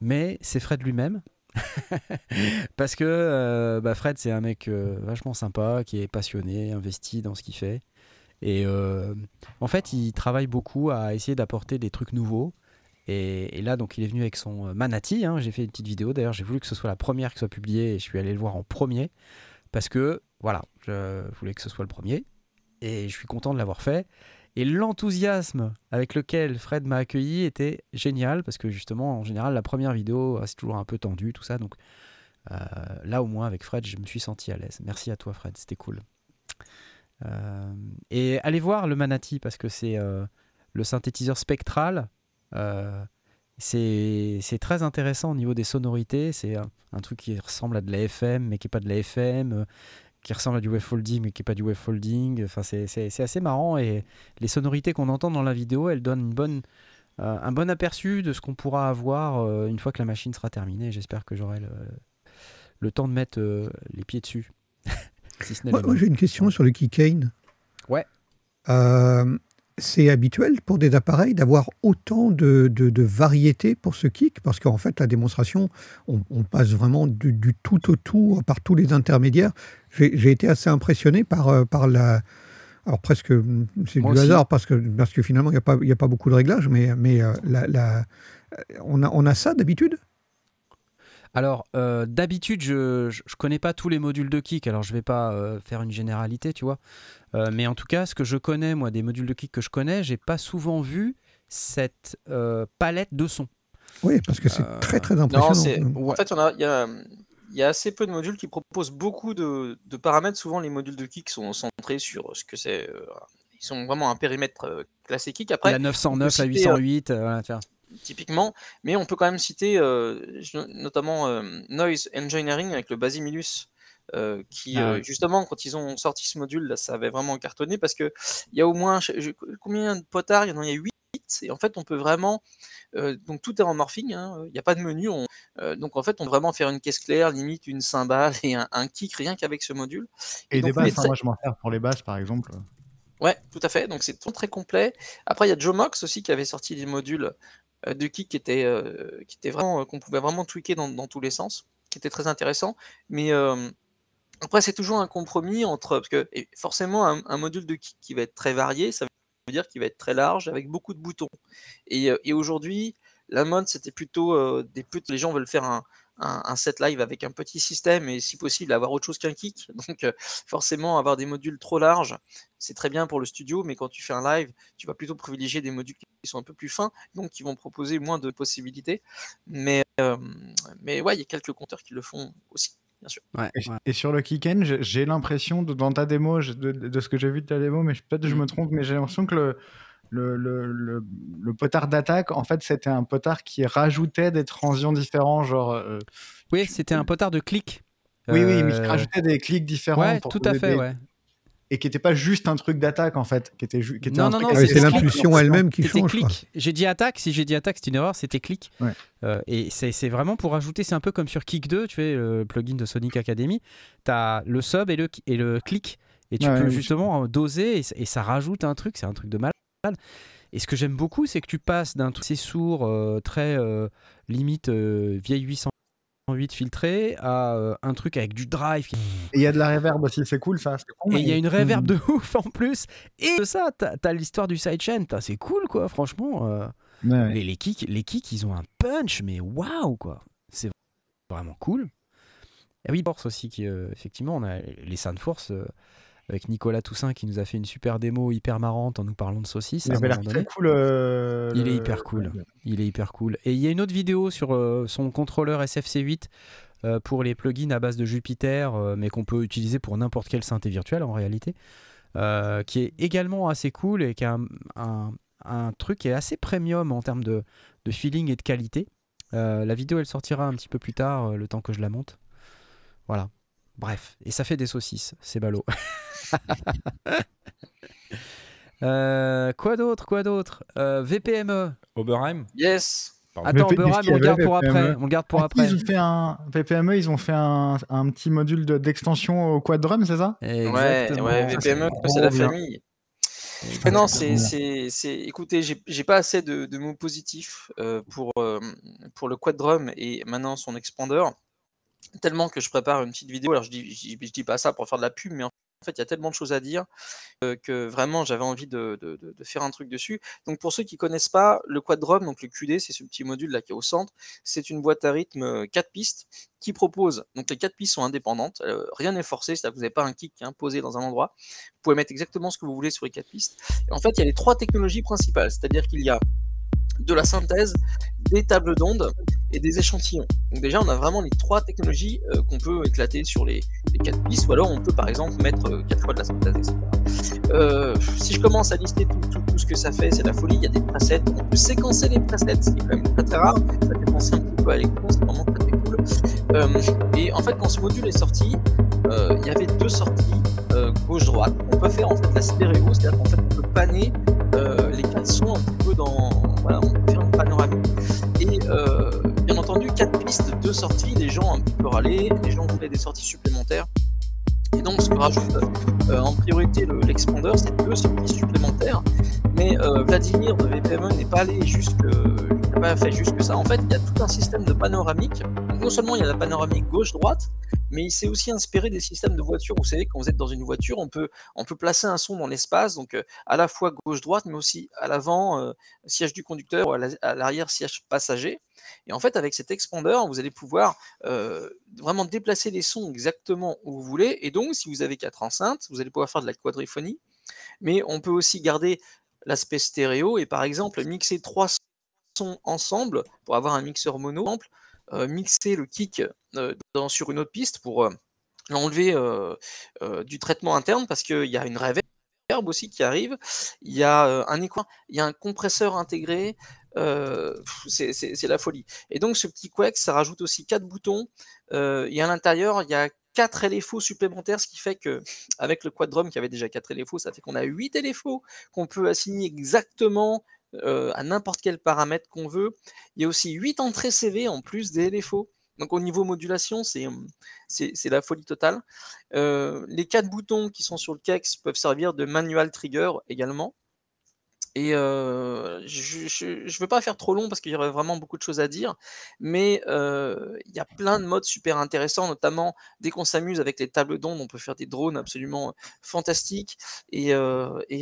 mais c'est Fred lui-même. [LAUGHS] Parce que bah, Fred c'est un mec vachement sympa, qui est passionné, investi dans ce qu'il fait. Et en fait, il travaille beaucoup à essayer d'apporter des trucs nouveaux. Et, là, donc, il est venu avec son euh, Manati. hein. J'ai fait une petite vidéo. D'ailleurs, j'ai voulu que ce soit la première qui soit publiée je suis allé le voir en premier. Parce que, voilà, je voulais que ce soit le premier. Et je suis content de l'avoir fait. Et l'enthousiasme avec lequel Fred m'a accueilli était génial. Parce que, justement, en général, la première vidéo, euh, c'est toujours un peu tendu, tout ça. Donc, euh, là, au moins, avec Fred, je me suis senti à l'aise. Merci à toi, Fred. C'était cool. Euh, et allez voir le Manati parce que c'est le synthétiseur spectral. Euh, c'est très intéressant au niveau des sonorités. C'est un, un truc qui ressemble à de la FM mais qui n'est pas de la FM, euh, qui ressemble à du wave folding mais qui n'est pas du wave folding. Enfin, c'est- assez marrant et les sonorités qu'on entend dans la vidéo, elles donnent une bonne, euh, un bon aperçu de ce qu'on pourra avoir euh, une fois que la machine sera terminée. J'espère que j'aurai le, le temps de mettre euh, les pieds dessus. [LAUGHS] si Moi, j'ai une question sur le Keycane. Ouais. Euh, c'est habituel pour des appareils d'avoir autant de, de, de variétés pour ce kick Parce qu'en fait, la démonstration, on, on passe vraiment du, du tout au tout, par tous les intermédiaires. J'ai été assez impressionné par, euh, par la. Alors presque, hum, c'est du aussi. hasard parce que, parce que finalement, il n'y a, pas- y a pas beaucoup de réglages, mais, mais euh, la, la- on, a, on a ça d'habitude? Alors, euh, d'habitude, je, je, je connais pas tous les modules de kick, alors je vais pas euh, faire une généralité, tu vois. Euh, mais en tout cas, ce que je connais, moi, des modules de kick que je connais, j'ai pas souvent vu cette euh, palette de sons. Oui, parce que c'est Euh, très très impressionnant. c'est. En fait, il y a, il y a assez peu de modules qui proposent beaucoup de, de paramètres. Souvent, les modules de kick sont centrés sur ce que c'est. euh, ils sont vraiment un périmètre euh, classé kick. Après, la on peut 909, la citer, euh, 808, euh, voilà, tu vois. Typiquement, mais on peut quand même citer euh, notamment euh, Noise Engineering avec le Basimilus. euh, qui Ah euh, oui. justement quand ils ont sorti ce module là ça avait vraiment cartonné parce que il y a au moins je- combien de potards? Il y en a, il y a 8 et en fait on peut vraiment euh, donc tout est en morphing hein, il n'y a pas de menu on- donc en fait on peut vraiment faire une caisse claire limite une cymbale et un, un kick rien qu'avec ce module Et, donc, des basses, hein, très- moi je m'en sers pour les basses par exemple. Ouais, tout à fait. Donc c'est très, complet. Après, il y a Joe Mox aussi qui avait sorti des modules de kick qui étaient, euh, qui étaient vraiment, euh, qu'on pouvait vraiment tweaker dans, dans tous les sens, qui étaient très intéressants. Mais euh, après, c'est toujours un compromis entre, parce que forcément, un, module de kick qui va être très varié, ça veut dire qu'il va être très large avec beaucoup de boutons. Et, euh, et aujourd'hui, la mode, c'était plutôt euh, des putes. Les gens veulent faire un, un, un set live avec un petit système et si possible avoir autre chose qu'un kick. [LAUGHS] Donc euh, forcément, avoir des modules trop larges, c'est très bien pour le studio, mais quand tu fais un live, tu vas plutôt privilégier des modules qui sont un peu plus fins, donc qui vont proposer moins de possibilités. Mais, euh, mais ouais, il y a quelques compteurs qui le font aussi, bien sûr. Ouais, Et, ouais. et sur le Kicken, j'ai- l'impression, dans ta démo, de, de ce que j'ai vu de ta démo, mais je- peut-être je me trompe, mais j'ai l'impression que le, le, le, le- le potard d'attaque, en fait, c'était un potard qui rajoutait des transients différents, genre. euh, Oui, c'était un potard de clic. Oui, oui, mais qui Euh, rajoutait des clics différents. Ouais, pour tout à fait, des- ouais. et qui était pas juste un truc d'attaque en fait, qui était, ju- qui était Non, un non, truc non, Ah c'est clic. l'impulsion elle-même qui C'était change. J'ai dit attaque, si j'ai dit attaque, c'est une erreur, c'était clic. Ouais. Euh, et c'est c'est vraiment pour ajouter, c'est un peu comme sur Kick 2, tu fais le plugin de Sonic Academy, tu as le sub et le, et le clic. Et tu Ouais, peux justement doser et, et ça rajoute un truc, c'est un truc de malade. Et ce que j'aime beaucoup, c'est que tu passes d'un truc assez sourd, euh, très euh, limite euh, vieille 808 filtré, à euh, un truc avec du drive. qui- Et il y a de la reverb aussi, c'est cool ça. Et il y a une reverb de ouf en plus. Et de ça, t'as as, l'histoire du sidechain. C'est cool, quoi, franchement. euh. Ouais, ouais. Les, les kicks, les kicks, ils ont un punch, mais waouh, quoi. C'est vraiment cool. Et oui, Force aussi, qui, euh, effectivement, on a les Sound Force euh, avec Nicolas Toussaint qui nous a fait une super démo hyper marrante en nous parlant de saucisses. Il à un avait l'air moment très donné. cool. euh, Il est hyper cool. Il est hyper cool. Et il y a une autre vidéo sur euh, son contrôleur SFC8 euh, pour les plugins à base de Jupiter, euh, mais qu'on peut utiliser pour n'importe quel synthé virtuel en réalité, qui est également assez cool et qui a un, un- un truc qui est assez premium en termes de, de feeling et de qualité. La vidéo, elle sortira un petit peu plus tard, le temps que je la monte. Voilà. Bref, et ça fait des saucisses, c'est ballot. [LAUGHS] Euh, quoi d'autre Quoi d'autre? Euh, VPME. Oberheim? Yes. Pardon. Attends, VP, Oberheim, qu'il on garde pour VPME? après. On garde pour Ah, après. Ils ont fait un VPME, ils ont fait un, un petit module de- d'extension au quad drum, c'est ça? Ouais, Exactement. ouais, VPME, c'est la famille. Mais non, c'est, c'est, c'est, écoutez, j'ai, j'ai pas assez de, de mots positifs euh, pour, euh, pour le quad drum et maintenant son expander, tellement que je prépare une petite vidéo. Alors je dis, dis, pas ça pour faire de la pub, mais en fait, il y a tellement de choses à dire euh, que vraiment j'avais envie de, faire un truc dessus. Donc pour ceux qui connaissent pas, le quad drum, donc le QD, c'est ce petit module là qui est au centre, c'est une boîte à rythme 4 pistes qui propose, donc les 4 pistes sont indépendantes, euh, rien n'est forcé, c'est-à-dire que vous n'avez pas un kick qui est imposé dans un endroit, vous pouvez mettre exactement ce que vous voulez sur les 4 pistes. En fait, il y a les trois technologies principales, c'est-à-dire qu'il y a de la synthèse, des tables d'ondes et des échantillons. Donc déjà, on a vraiment les trois technologies euh, qu'on peut éclater sur les, les quatre pistes, ou alors on peut par exemple mettre euh, quatre fois de la synthèse, etc. Euh, si je commence à lister tout, ce que ça fait, c'est la folie. Il y a des presets, on peut séquencer les presets, ce qui est quand même très très rare. Ça fait penser un petit peu à l'écran, c'est vraiment très très cool. Euh, et en fait, quand ce module est sorti, il y avait deux sorties gauche-droite. On peut faire en fait la stéréo, c'est-à-dire qu'en fait on peut panner euh, les quatre sons un petit peu dans. Deux sorties, les gens un peu râlé, les gens voulaient des sorties supplémentaires. Et donc, ce que rajoute euh, en priorité le- l'expander, c'est deux sorties supplémentaires. Mais euh, Vladimir de VPME n'est pas allé jusque, n'a pas fait ça. En fait, il y a tout un système de panoramique. Donc, non seulement il y a la panoramique gauche-droite, mais il s'est aussi inspiré des systèmes de voiture. Vous savez, quand vous êtes dans une voiture, on peut, on peut placer un son dans l'espace, donc euh, à la fois gauche-droite, mais aussi à l'avant, siège du conducteur, ou à l'arrière, siège passager. Et en fait, avec cet expander, vous allez pouvoir euh, vraiment déplacer les sons exactement où vous voulez. Et donc, si vous avez quatre enceintes, vous allez pouvoir faire de la quadriphonie. Mais on peut aussi garder l'aspect stéréo et par exemple mixer trois sons ensemble pour avoir un mixeur mono. Euh, mixer le kick euh, sur une autre piste pour l'enlever du traitement interne parce qu'il y a une reverb aussi qui arrive. Il y a un écran, il y a un compresseur intégré. Euh, c'est- la folie. Et donc ce petit Quex, ça rajoute aussi quatre boutons. euh, et à l'intérieur, il y a quatre LFO supplémentaires, ce qui fait que avec le quad drum qui avait déjà quatre LFO, ça fait qu'on a 8 LFO qu'on peut assigner exactement euh, à n'importe quel paramètre qu'on veut. Il y a aussi 8 entrées CV en plus des LFO. Donc au niveau modulation, c'est hum, la folie totale. Euh, les quatre boutons qui sont sur le Kex peuvent servir de manual trigger également. Et je ne veux pas faire trop long parce qu'il y aurait vraiment beaucoup de choses à dire, mais il y a plein de modes super intéressants, notamment dès qu'on s'amuse avec les tables d'ondes, on peut faire des drones absolument fantastiques. Et,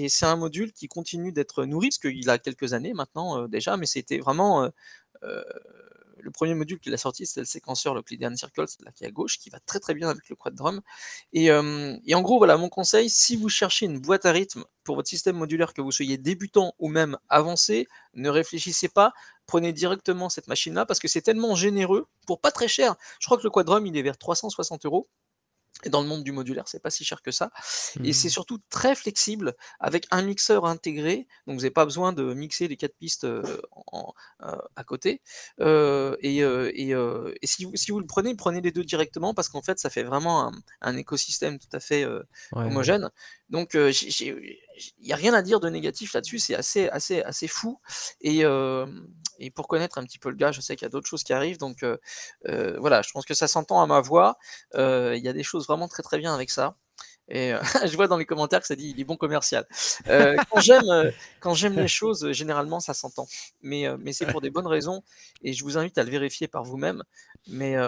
c'est un module qui continue d'être nourri, parce qu'il a quelques années maintenant déjà, mais c'était vraiment... le premier module qu'il a sorti, c'était le séquenceur, le Clydean Circle, c'est là qui est à gauche, qui va très très bien avec le quad drum. Et, euh, et en gros, voilà, mon conseil, si vous cherchez une boîte à rythme pour votre système modulaire, que vous soyez débutant ou même avancé, ne réfléchissez pas, prenez directement cette machine-là, parce que c'est tellement généreux, pour pas très cher. Je crois que le quad drum, il est vers 360 euros. Et dans le monde du modulaire, c'est pas si cher que ça. Mmh. Et c'est surtout très flexible avec un mixeur intégré. Donc vous n'avez pas besoin de mixer les quatre pistes euh, en- euh, à côté. Euh, et et, et si, vous, si vous le prenez, prenez les deux directement parce qu'en fait, ça fait vraiment un, un écosystème tout à fait Ouais. homogène. Donc il n'y a rien à dire de négatif là-dessus. C'est assez, assez, assez fou. Et, euh, et pour connaître un petit peu le gars, je sais qu'il y a d'autres choses qui arrivent. Donc euh, euh, voilà, je pense que ça s'entend à ma voix. Il y a des choses vraiment très très bien avec ça. Et euh, [LAUGHS] je vois dans les commentaires que ça dit il est bon commercial. Euh, quand j'aime euh, quand j'aime les choses, généralement ça s'entend. Mais, euh, mais c'est pour des bonnes raisons. Et je vous invite à le vérifier par vous-même. Mais euh,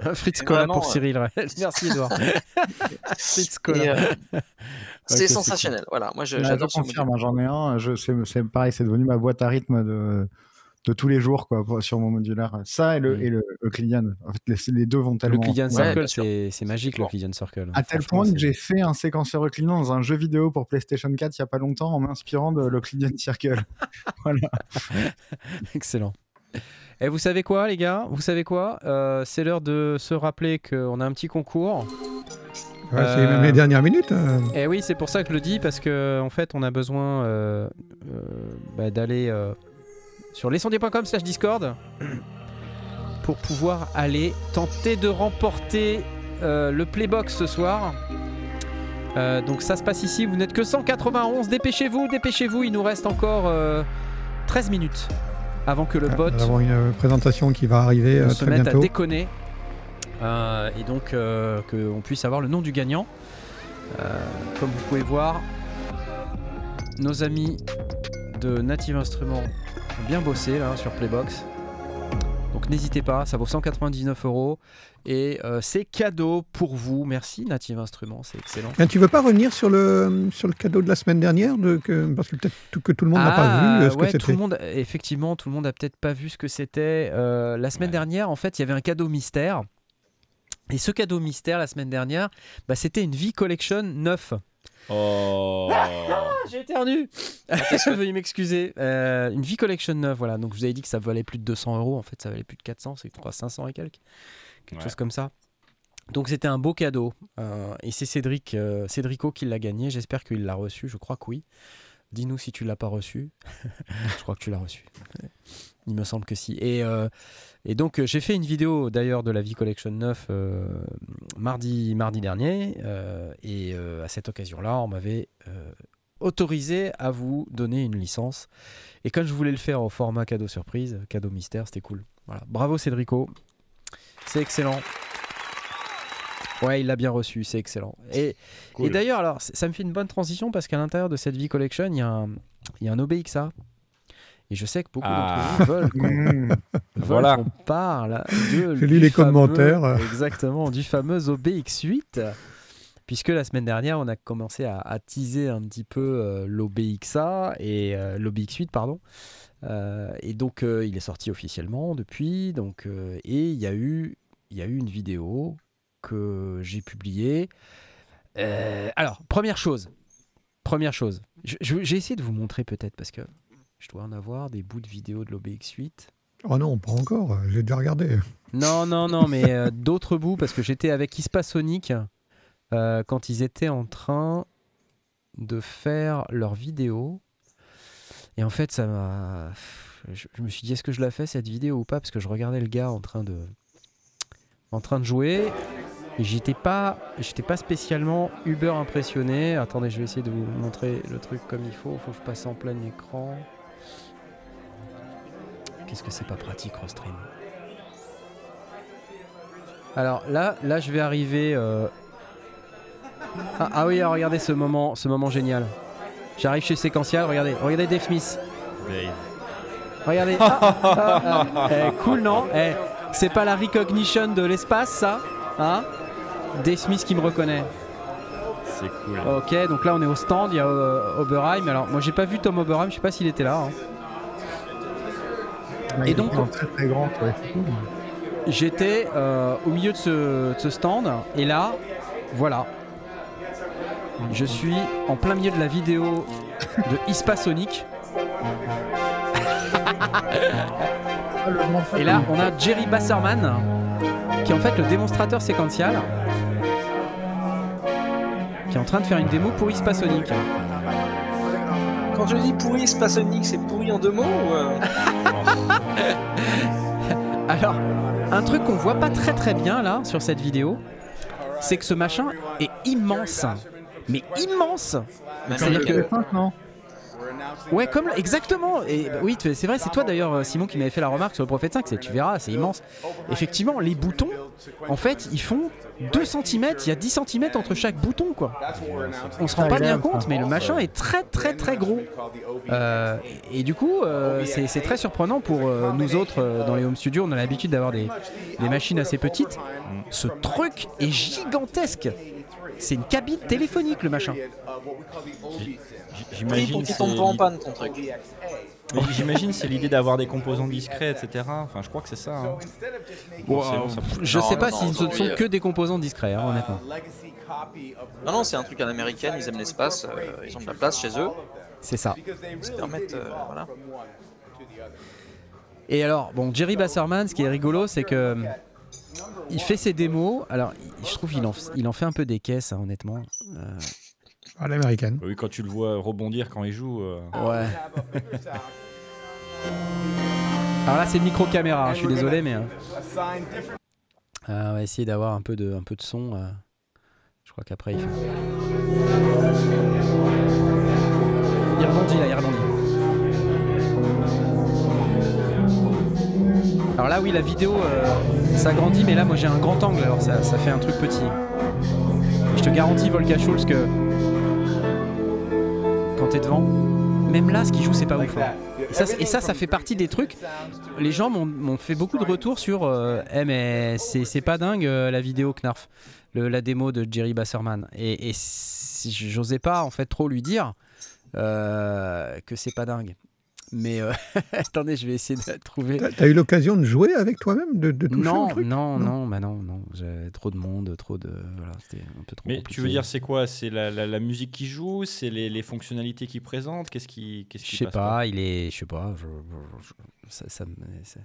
[LAUGHS] Fritz Cola pour Cyril. ouais. [LAUGHS] Merci Edouard. Fritz Cola. euh, c'est c'est sensationnel. Voilà, moi Ouais, j'adore hein, j'en ai un. Je, c'est pareil, c'est devenu ma boîte à rythme de, de tous les jours quoi, sur mon modulaire. Ça et le, Mm. et le, le. En fait, les, les deux vont Le tellement. Clidian Ouais, Circle, sûr. c'est c'est magique le Clidian Circle. À tel point que j'ai fait un séquenceur reclinant dans un jeu vidéo pour PlayStation 4 il y a pas longtemps en m'inspirant de l'Euclidean Circle. [LAUGHS] voilà. [LAUGHS] Excellent. Et vous savez quoi, les gars? Vous savez quoi? Euh, C'est l'heure de se rappeler qu'on a un petit concours. Ouais, C'est Euh, même les dernières minutes. euh. Et oui, c'est pour ça que je le dis, parce que en fait, on a besoin euh, euh, bah, d'aller euh, sur lescendier.com slash Discord pour pouvoir aller tenter de remporter euh, le Playbox ce soir. Euh, donc ça se passe ici, vous n'êtes que 191, dépêchez-vous, dépêchez-vous, il nous reste encore euh, 13 minutes avant que le Ouais, bot Nous avons une euh, présentation qui va arriver euh, on se très mette à déconner. Euh, et donc euh, qu'on puisse avoir le nom du gagnant. Euh, comme vous pouvez voir, nos amis de Native Instruments bien bossé là sur Playbox. Donc n'hésitez pas, ça vaut 199 euros et euh, c'est cadeau pour vous. Merci Native Instruments, c'est excellent. Tiens, tu veux pas revenir sur le, sur le cadeau de la semaine dernière de, que, Parce que peut-être tout- que tout le monde n'a pas vu euh, ce Ah, ouais, que tout c'était. le monde, effectivement, tout le monde a peut-être pas vu ce que c'était. Euh, la semaine Ouais. dernière, en fait, il y avait un cadeau mystère. Et ce cadeau mystère, la semaine dernière, bah, c'était une V-Collection 9. Oh. J'ai éternu Veuillez m'excuser. Euh, une V-Collection 9, voilà. Donc, je vous avais dit que ça valait plus de 200 euros. En fait, ça valait plus de 400, c'est quoi, 500 et quelques Quelque Ouais. chose comme ça. Donc, c'était un beau cadeau. Euh, et c'est Cédric, euh, Cédrico qui l'a gagné. J'espère qu'il l'a reçu. Je crois que oui. Dis-nous si tu l'as pas reçu. [LAUGHS] je crois que tu l'as reçu. Il me semble que si. Et, euh, et donc, euh, j'ai fait une vidéo d'ailleurs de la V Collection 9 euh, mardi, mardi dernier. euh, et euh, à cette occasion-là, on m'avait autorisé à vous donner une licence. Et comme je voulais le faire au format cadeau surprise, cadeau mystère, c'était cool. Voilà. Bravo Cédrico. C'est excellent. Ouais, il l'a bien reçu, c'est excellent. Et, Cool. et d'ailleurs, alors, ça me fait une bonne transition parce qu'à l'intérieur de cette V Collection, il y, a un- il y a un OBXA. Et je sais que beaucoup Ah. d'entre vous veulent qu'on [LAUGHS] Voilà. qu'on parle de J'ai lu du les fameux- commentaires. [LAUGHS] Exactement, du fameux OBX8. Puisque la semaine dernière, on a commencé à, à teaser un petit peu l'OBXA et euh, l'OBX8, pardon. Euh, et donc, euh, il est sorti officiellement depuis. Donc, euh, et il y, a eu, il y a eu une vidéo que j'ai publiée. Euh, alors, première chose. Première chose. J'ai essayé de vous montrer peut-être parce que je dois en avoir des bouts de vidéo de l'OBX8. Oh non, pas encore. J'ai déjà regardé. Non, non, non, mais euh, [LAUGHS] d'autres bouts, parce que j'étais avec Hispasonic euh, quand ils étaient en train de faire leur vidéo. Et en fait, ça m'a. Je, je me suis dit, est-ce que je la fais cette vidéo ou pas? Parce que je regardais le gars en train de, en train de jouer. Et j'étais pas, j'étais pas spécialement Uber impressionné. Attendez, je vais essayer de vous montrer le truc comme il faut. Faut que je passe en plein écran. Qu'est-ce que c'est pas pratique, Rostream alors là, là, je vais arriver. euh, Ah, ah oui, alors, regardez ce moment, ce moment génial. J'arrive chez Séquential, regardez, regardez Dave Smith. Dave. Regardez. Ah, ah, ah. Eh, cool, non Eh, C'est pas la recognition de l'espace, ça Hein Dave Smith qui me reconnaît. C'est cool. Ok, donc là on est au stand, il y a euh, Oberheim. Alors moi j'ai pas vu Tom Oberheim, je sais pas s'il était là. hein. Et donc, très très ouais. J'étais euh, au milieu de ce, de ce stand et là, voilà. Je suis en plein milieu de la vidéo de Hispasonic. [LAUGHS] Et là, on a Jerry Basserman qui est en fait le démonstrateur séquential. qui est en train de faire une démo pour Hispasonic. Quand tu dis pourri Spasonic, c'est pourri en deux mots ou euh, [LAUGHS] Alors, un truc qu'on voit pas très très bien là sur cette vidéo, c'est que ce machin est immense. Mais immense C'est-à-dire que- non? Ouais, comme exactement. Et bah, oui, c'est vrai, c'est toi d'ailleurs, Simon, qui m'avait fait la remarque sur le Prophète 5. C'est, tu verras, c'est immense. Effectivement, les boutons, en fait, ils font 2 cm. Il y a 10 cm entre chaque bouton, quoi. On se rend pas bien compte, mais le machin est très très très gros. Euh, et, du coup, euh, c'est, très surprenant pour euh, nous autres euh, dans les home studios. On a l'habitude d'avoir des machines assez petites. Ce truc est gigantesque. C'est une cabine téléphonique, le machin. J'imagine c'est tombe pas en panne ton truc. mais j'imagine c'est l'idée d'avoir des composants discrets, etc. Enfin, je crois que c'est ça. hein. Bon, Forcément, euh, ça- je Non, sais pas non, si ce ne sont que des composants discrets, hein, honnêtement. Non, non, c'est un truc à l'américaine, ils aiment l'espace, euh, ils ont de la place chez eux, C'est ça. ils se permettent. euh, voilà. Et alors, bon, Jerry Basserman, ce qui est rigolo, c'est que il fait ses démos. Alors, je trouve qu'il en, il en fait un peu des caisses, hein, honnêtement. Euh, À l'américaine. Oui, quand tu le vois rebondir quand il joue. euh, ouais. [LAUGHS] Alors là, c'est le micro caméra. hein, je suis désolé, mais euh, euh, on va essayer d'avoir un peu de, un peu de son. euh. je crois qu'après, il fait. Il rebondit là, il rebondit. Alors là, oui, la vidéo euh, s'agrandit, mais là, moi j'ai un grand angle, alors ça, ça fait un truc petit. Je te garantis, Volka Schulz, que quand t'es devant, même là, ce qu'il joue, c'est pas ouf. hein. Et ça, ça, ça fait partie des trucs. Les gens m'ont- fait beaucoup de retours sur euh, Eh, mais c'est pas dingue euh, la vidéo Knarf, la démo de Jerry Basserman. Et, j'osais pas en fait trop lui dire euh, que c'est pas dingue. Mais euh, [LAUGHS] attendez, je vais essayer de trouver. T'as eu l'occasion de jouer avec toi-même, de, de toucher Non, au truc non, Non. non, bah non, non. J'avais trop de monde, trop de. Voilà, c'était un peu trop Mais compliqué. tu veux dire, c'est quoi? C'est la, la- la musique qui joue? C'est les, les fonctionnalités qu'il présente Qu'est-ce qui, qu'est-ce Je qui sais passe pas, il est. Je sais pas. Je, je- je- ça, ça me. c'est-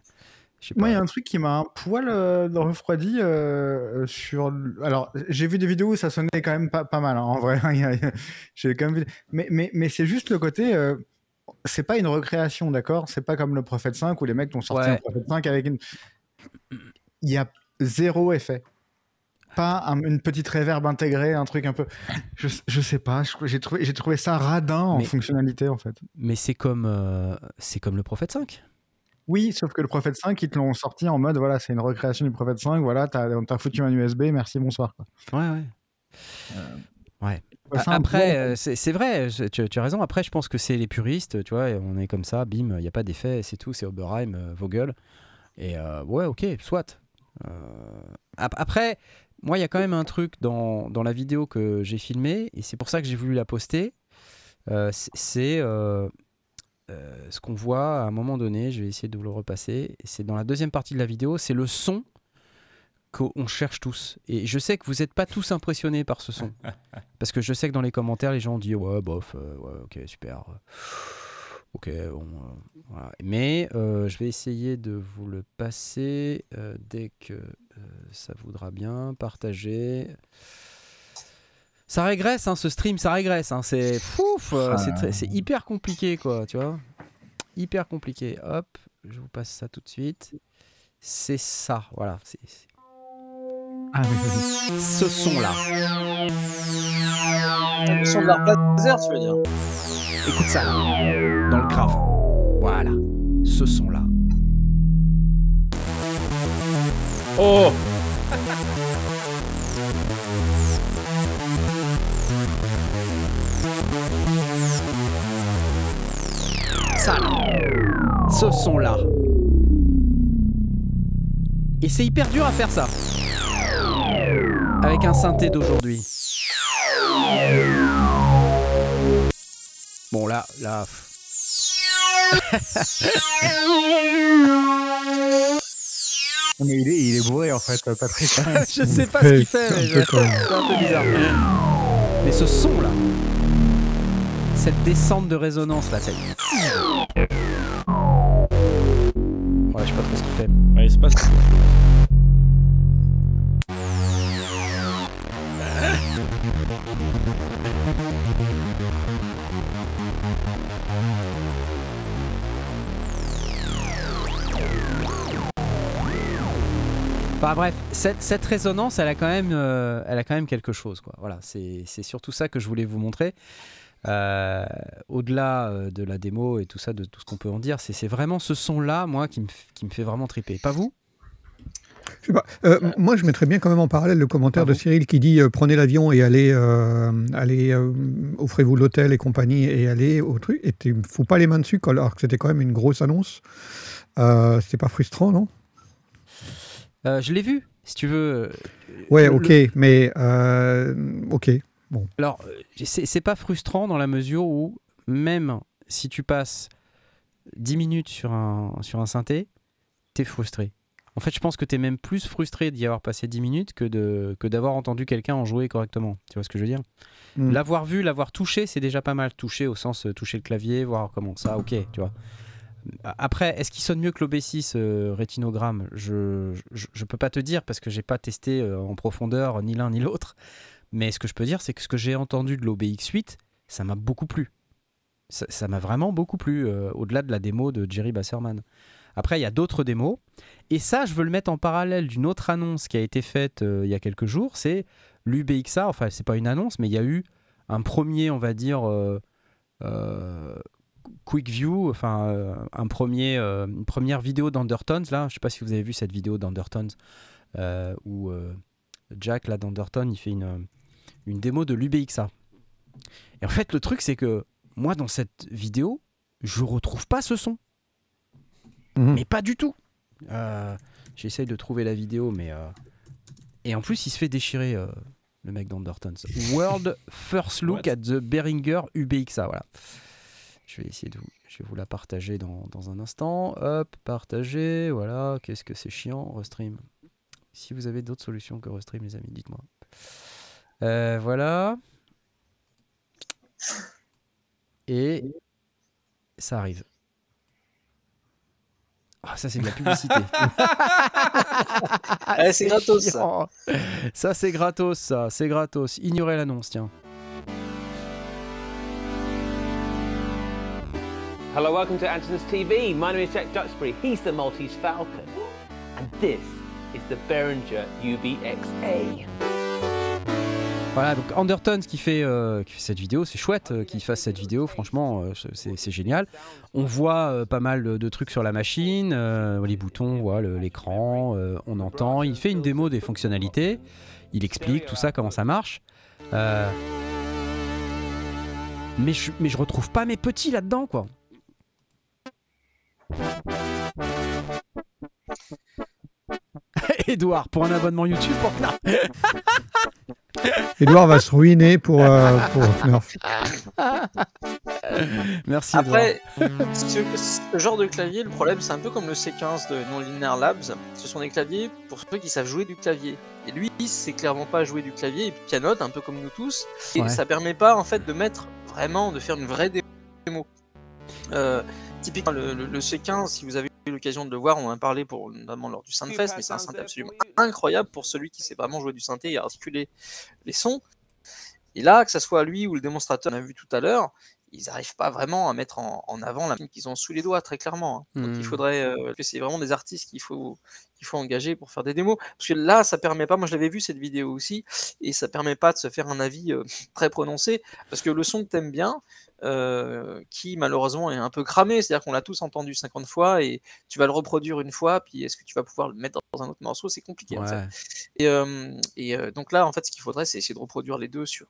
Je sais Moi, il y a un truc qui m'a un poil euh, refroidi euh, sur. Alors, j'ai vu des vidéos où ça sonnait quand même pas, pas mal, hein, en vrai. [LAUGHS] J'ai quand même vu. Mais, mais, mais c'est juste le côté. euh, c'est pas une recréation, d'accord? C'est pas comme le Prophète 5 où les mecs ont sorti Ouais. un Prophète 5 avec une. Il y a zéro effet. Pas un- une petite réverb intégrée, un truc un peu. Je, je sais pas, j'ai trouvé, j'ai trouvé ça radin en Mais- fonctionnalité en fait. Mais c'est comme. euh, c'est comme le Prophète 5. Oui, sauf que le Prophète 5, ils te l'ont sorti en mode voilà, c'est une recréation du Prophète 5, voilà, t'as t'as foutu un USB, merci, bonsoir. quoi. Ouais, ouais. Ouais. Ouais, Après, euh, c'est vrai, tu, tu as raison. Après, je pense que c'est les puristes, tu vois, et on est comme ça, bim, il n'y a pas d'effet, c'est tout, c'est Oberheim, euh, Vogel. Et euh, ouais, ok, soit. Euh, ap- après, moi, il y a quand même un truc dans, dans la vidéo que j'ai filmée, et c'est pour ça que j'ai voulu la poster. Euh, c'est- ce qu'on voit à un moment donné, je vais essayer de vous le repasser. C'est dans la deuxième partie de la vidéo, c'est le son qu'on cherche tous. Et je sais que vous n'êtes pas tous impressionnés par ce son. [LAUGHS] Parce que je sais que dans les commentaires, les gens ont dit ouais, bof, euh, ouais, ok, super. Ok, bon. euh, voilà. Mais euh, je vais essayer de vous le passer dès que ça voudra bien. Partager. Ça régresse, hein, ce stream, ça régresse. hein, c'est fouf, Ah. c'est c'est hyper compliqué, quoi, tu vois. Hyper compliqué. Hop, je vous passe ça tout de suite. C'est ça, voilà. c'est- Ah, oui, vas-y. Ce son-là. Le son de laser, tu veux dire Écoute ça, là, dans le grave. Voilà, ce son-là. Oh [LAUGHS] Ça, là. Ce son-là. Et c'est hyper dur à faire ça. Avec un synthé d'aujourd'hui. Bon, là, là. [LAUGHS] Mais il est, il est bourré en fait, Patrick. [LAUGHS] je sais pas ce qu'il fait, mais je- c'est un peu bizarre. Mais ce son là, cette descente de résonance là, c'est. Ouais, je sais pas trop ce qu'il fait. Ouais, il se passe. Enfin bref, cette, cette résonance, elle a quand même, euh, elle a quand même quelque chose. Quoi. Voilà, c'est surtout ça que je voulais vous montrer. Euh, Au-delà euh, de la démo et tout ça, de tout ce qu'on peut en dire, c'est vraiment ce son-là, moi, qui me, f- qui me fait vraiment triper. Pas vous? Je sais pas. Euh, moi, je mettrais bien quand même en parallèle le commentaire de Cyril qui dit euh, prenez l'avion et allez, euh, allez offrez-vous l'hôtel et compagnie et allez au truc. Et tu fous pas les mains dessus alors que c'était quand même une grosse annonce. C'était pas frustrant, non? Euh, Je l'ai vu, si tu veux. Ouais, Le- ok, mais euh, ok. Bon. Alors, euh, c'est pas frustrant dans la mesure où, même si tu passes 10 minutes sur un, sur un synthé, t'es frustré. En fait, je pense que t'es même plus frustré d'y avoir passé 10 minutes que de que d'avoir entendu quelqu'un en jouer correctement. Tu vois ce que je veux dire? Mm. L'avoir vu, l'avoir touché, c'est déjà pas mal. Toucher au sens euh, toucher le clavier, voir comment ça, ok, tu vois. Après, est-ce qu'il sonne mieux que l'OB6 euh, rétinogramme je, je peux pas te dire parce que j'ai pas testé euh, en profondeur ni l'un ni l'autre. Mais ce que je peux dire, c'est que ce que j'ai entendu de l'OBX8, ça m'a beaucoup plu. Ça m'a vraiment beaucoup plu, euh, au-delà de la démo de Jerry Basserman. Après, il y a d'autres démos. Et ça, je veux le mettre en parallèle d'une autre annonce qui a été faite euh, il y a quelques jours. C'est l'UBXA. Enfin, c'est pas une annonce, mais il y a eu un premier, on va dire, quick view, enfin, euh, un premier, euh, une première vidéo d'Undertones. Là, je sais pas si vous avez vu cette vidéo d'Undertones euh, où Jack, là, d'Undertone, il fait une, une démo de l'UBXA. Et en fait, le truc, c'est que moi, dans cette vidéo, je retrouve pas ce son. Mhm. Mais pas du tout. J'essaye de trouver la vidéo, mais. Et en plus, il se fait déchirer, le mec d'Undertones. World [LAUGHS] First Look What? at the Behringer UBXA. Voilà. Je vais essayer de vous, je vais vous la partager dans, dans un instant. Hop, partager. Voilà. Qu'est-ce que c'est chiant, Restream. Si vous avez d'autres solutions que Restream, les amis, dites-moi. Euh, voilà. Et ça arrive. Ah, ça c'est de la publicité. Ouais, [LAUGHS] c'est gratos, ça. [LAUGHS] Ça c'est gratos, ça, c'est gratos. Ignorez l'annonce, tiens. Hello, welcome to Anton's TV. My name is Jack Duxbury. He's the Maltese Falcon. And this is the Behringer UBXA. Voilà, donc fait, euh, qui fait cette vidéo, c'est chouette euh, qu'il fasse cette vidéo, franchement, euh, c'est génial. On voit pas mal de, trucs sur la machine, les boutons, on voit le- l'écran, on entend. Il fait une démo des fonctionnalités, il explique tout ça, comment ça marche. Mais, je, mais je retrouve pas mes petits là-dedans, quoi. [LAUGHS] Edouard, pour un abonnement YouTube, pour Edouard [LAUGHS] va se ruiner pour, euh, pour Nerf. [LAUGHS] Merci. Après, ce, ce genre de clavier, le problème, c'est un peu comme le C15 de Non-Linear Labs. Ce sont des claviers pour ceux qui savent jouer du clavier. Et lui, c'est clairement pas jouer du clavier, et puis pianote, un peu comme nous tous. Et Ouais. ça permet pas, en fait, de mettre vraiment, de faire une vraie démo. Euh, typiquement, le, le- le C15, si vous avez eu l'occasion de le voir, on en a parlé pour, notamment lors du Soundfest, mais c'est un synthé absolument incroyable pour celui qui sait vraiment jouer du synthé et articuler les sons. Et là, que ce soit lui ou le démonstrateur, on a vu tout à l'heure, ils n'arrivent pas vraiment à mettre en, en avant la machine qu'ils ont sous les doigts, très clairement. hein. Donc Hmm. il faudrait euh, que c'est vraiment des artistes qu'il faut, qu'il faut engager pour faire des démos. Parce que là, ça permet pas, moi je l'avais vu cette vidéo aussi, et ça permet pas de se faire un avis euh, très prononcé, parce que le son que t'aimes bien, euh, qui malheureusement est un peu cramé, c'est-à-dire qu'on l'a tous entendu 50 fois, et tu vas le reproduire une fois, puis est-ce que tu vas pouvoir le mettre dans un autre morceau, c'est compliqué. Et, euh, et, euh, donc là, en fait, ce qu'il faudrait, c'est essayer de reproduire les deux sur,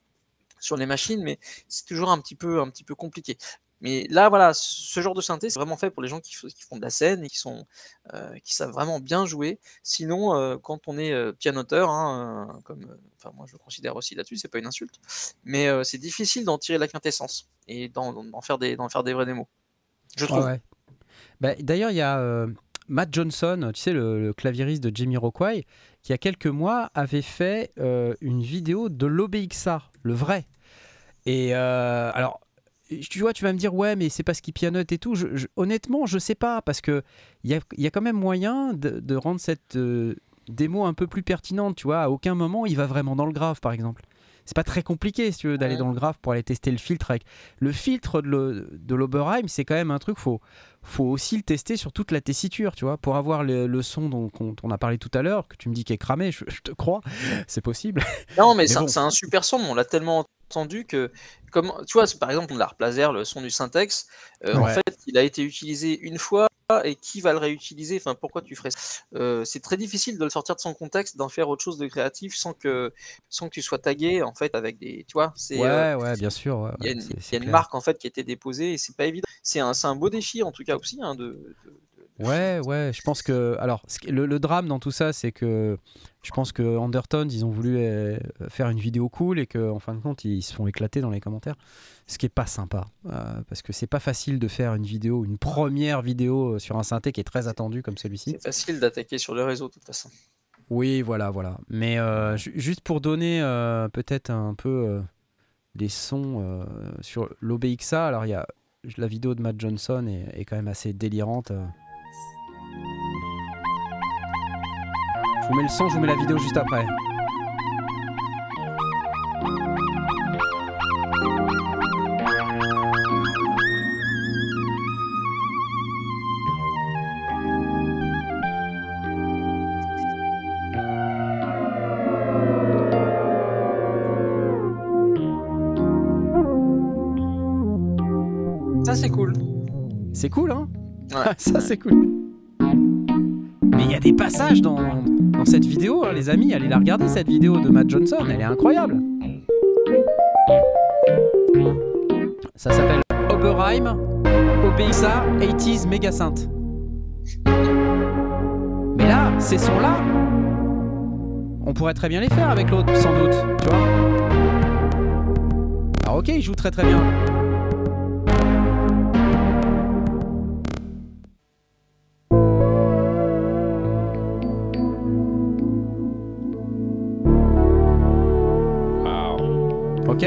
sur les machines, mais c'est toujours un petit peu, un petit peu compliqué. Mais là, voilà, ce genre de synthé, c'est vraiment fait pour les gens qui, font de la scène et qui, sont, euh, qui savent vraiment bien jouer. Sinon, euh, quand on est euh, pianoteur, hein, comme, enfin moi je le considère aussi là-dessus, c'est pas une insulte, mais c'est difficile d'en tirer la quintessence et d'en faire, des- d'en faire des vraies démos. Je trouve. Ouais. Bah, D'ailleurs, il y a Matt Johnson, tu sais, le, le claviériste de Jamie Rockway, qui il y a quelques mois avait fait une vidéo de l'OBXA, le vrai. Et euh, alors, tu vois, tu vas me dire, ouais, mais c'est parce qu'il pianote et tout. Je- je- honnêtement, je sais pas, parce que il y a, y a quand même moyen de, de rendre cette euh, démo un peu plus pertinente, tu vois. À aucun moment, il va vraiment dans le grave, par exemple. c'est pas très compliqué si tu veux d'aller Ouais. dans le graphe pour aller tester le filtre avec le filtre de l'Oberheim c'est quand même un truc faut faut aussi le tester sur toute la tessiture tu vois pour avoir le, le son dont, dont on a parlé tout à l'heure que tu me dis qu'il est cramé je, je te crois c'est possible Non, mais, [LAUGHS] Mais c'est un- bon. c'est un super son, on l'a tellement entendu que, comme, tu vois, par exemple, on a Laser, le son du syntax, euh, en Ouais. fait, il a été utilisé une fois, et qui va le réutiliser? Enfin, pourquoi tu ferais ça? Euh, C'est très difficile de le sortir de son contexte, d'en faire autre chose de créatif sans que, sans que tu sois tagué, en fait, avec des, tu vois, c'est... ouais euh, ouais bien sûr ouais, il y a ouais, une, y a une marque en fait qui a été déposée et c'est pas évident. C'est un, un beau défi en tout cas aussi hein, de, de- Ouais, ouais, je pense que. Alors, le, le drame dans tout ça, c'est que je pense que Undertones, ils ont voulu euh, faire une vidéo cool et qu'en fin de compte, ils se font éclater dans les commentaires. Ce qui est pas sympa. euh, parce que c'est pas facile de faire une vidéo, une première vidéo euh, sur un synthé qui est très attendu comme celui-ci. c'est facile d'attaquer sur le réseau de toute façon. Oui, voilà, voilà. Mais euh, ju- juste pour donner peut-être un peu des sons sur l'OBXA, alors il y a la vidéo de Matt Johnson est, est quand même assez délirante. Je vous mets le son, je vous mets la vidéo juste après. Ça c'est cool. C'est cool, hein? Ouais. [LAUGHS] Ça, c'est cool. Il y a des passages dans, dans cette vidéo, hein, les amis. Allez la regarder, cette vidéo de Matt Johnson. Elle est incroyable. Ça s'appelle Oberheim OBXA 80s Mega Synth. Mais là, ces sons-là, on pourrait très bien les faire avec l'autre, sans doute. Tu vois Alors, ok, il joue très très bien.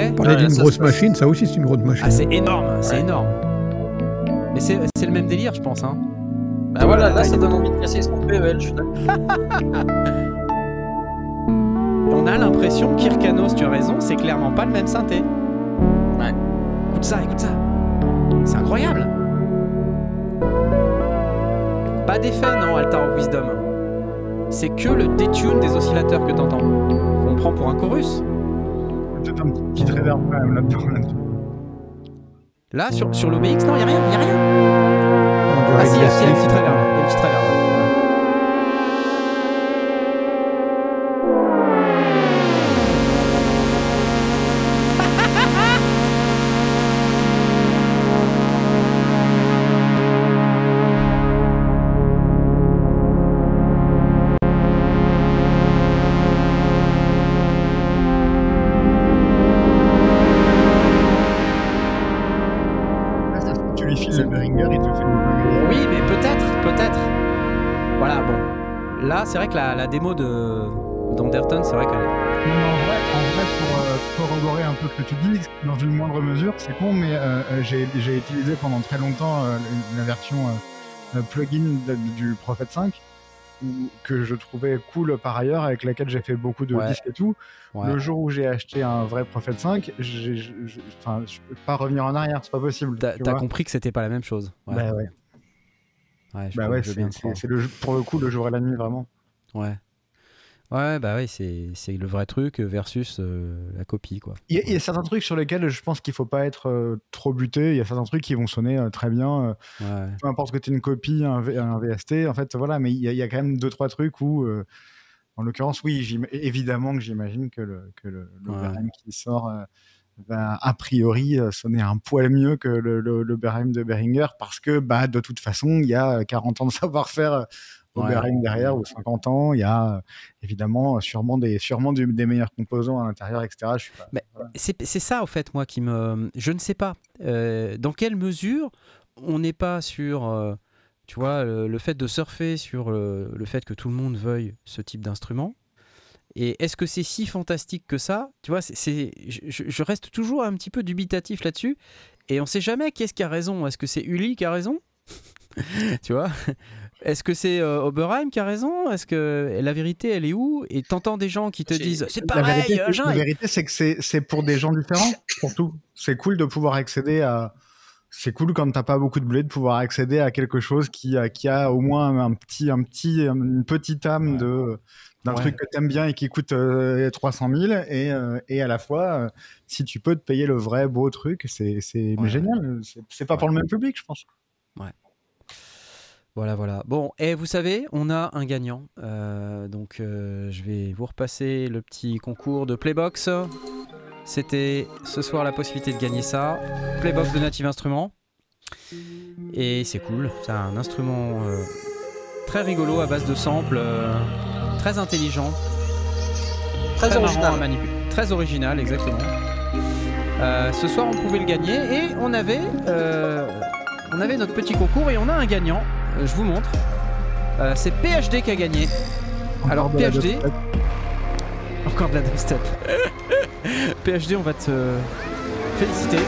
Ok Parler Ouais, d'une grosse machine, ça aussi c'est une grosse machine. Ah, c'est énorme, c'est Ouais. énorme. Mais c'est c'est le même délire, je pense. Hein. Bah voilà, là ça donne envie de casser son PEL, je suis d'accord. [LAUGHS] On a l'impression qu'Irkanos, tu as raison, c'est clairement pas le même synthé. Ouais. Écoute ça, écoute ça. C'est incroyable. Pas d'effet, non, Altar of Wisdom. C'est que le détune des oscillateurs que t'entends. On prend pour un chorus. Peut-être un petit petit reverb quand même là-dedans. là-dedans. Là, sur, sur l'OBX, non, y a rien, y a rien. Ah si, de y a, une petite réverb, démo de d'Anderton, c'est vrai qu'elle est... En vrai, en vrai, pour euh, corroborer un peu ce que tu dis, dans une moindre mesure, c'est con, mais euh, euh, j'ai utilisé pendant très longtemps euh, la version euh, plugin de- du Prophet 5, où- que je trouvais cool par ailleurs, avec laquelle j'ai fait beaucoup de Ouais. disques et tout. Ouais. Le jour où j'ai acheté un vrai Prophet 5, j'ai- je je peux pas revenir en arrière, c'est pas possible. T'as vois. compris que c'était pas la même chose. Ouais, Bah ouais, ouais, bah c'est pour le coup le jour et la nuit, vraiment. Ouais. Ouais, bah oui, c'est le vrai truc versus euh, la copie, quoi. Il y, a- il y a certains trucs sur lesquels je pense qu'il faut pas être euh, trop buté. Il y a certains trucs qui vont sonner euh, très bien. Ouais. peu importe que tu aies une copie, un, VST, en fait, voilà, mais il y, a- il y a quand même deux, trois trucs où, en l'occurrence, oui, évidemment que j'imagine que le, que le, le Ouais. Oberheim qui sort va a priori sonner un poil mieux que le, le, de Behringer parce que, bah, de toute façon, il y a 40 ans de savoir-faire au. Oberheim derrière ou 50 ans, il y a euh, évidemment euh, sûrement des, sûrement des meilleurs composants à l'intérieur, etc. Je suis pas- Mais c'est c'est ça, au fait, moi, qui me. Je ne sais pas. euh, dans quelle mesure on n'est pas sur. euh, tu vois, le, le fait de surfer sur le fait que tout le monde veuille ce type d'instrument. Et est-ce que c'est si fantastique que ça? Tu vois, c'est- je, je reste toujours un petit peu dubitatif là-dessus. Et on sait jamais qui est-ce qui a raison. Est-ce que c'est Uli qui a raison? [LAUGHS] Tu vois? Est-ce que c'est euh, Oberheim qui a raison? Est-ce que la vérité, elle est où? Et t'entends des gens qui te disent c'est La pareil. vérité, euh, la vérité, c'est que c'est c'est pour des gens différents, surtout. C'est cool de pouvoir accéder à. C'est cool quand t'as pas beaucoup de blé de pouvoir accéder à quelque chose qui a, qui a au moins un petit, un petit, une petite âme de d'un Ouais. truc que t'aimes bien et qui coûte euh, 300 000 et, euh, et à la fois euh, si tu peux te payer le vrai beau truc c'est c'est mais Ouais. génial c'est c'est pas pour le même public je pense Voilà, voilà. Bon, et vous savez, on a un gagnant. Euh, donc, euh, je vais vous repasser le petit concours de Playbox. C'était ce soir la possibilité de gagner ça. Playbox de Native Instruments. Et c'est cool. C'est un instrument euh, très rigolo à base de samples, très intelligent, Très, original. à manipuler. Très original, exactement. Ce soir, on pouvait le gagner et on avait, on avait notre petit concours et on a un gagnant. Euh, je vous montre. Euh, c'est PhD qui a gagné. Alors, Encore PhD. Encore de la dubstep. [LAUGHS] PhD, on va te féliciter.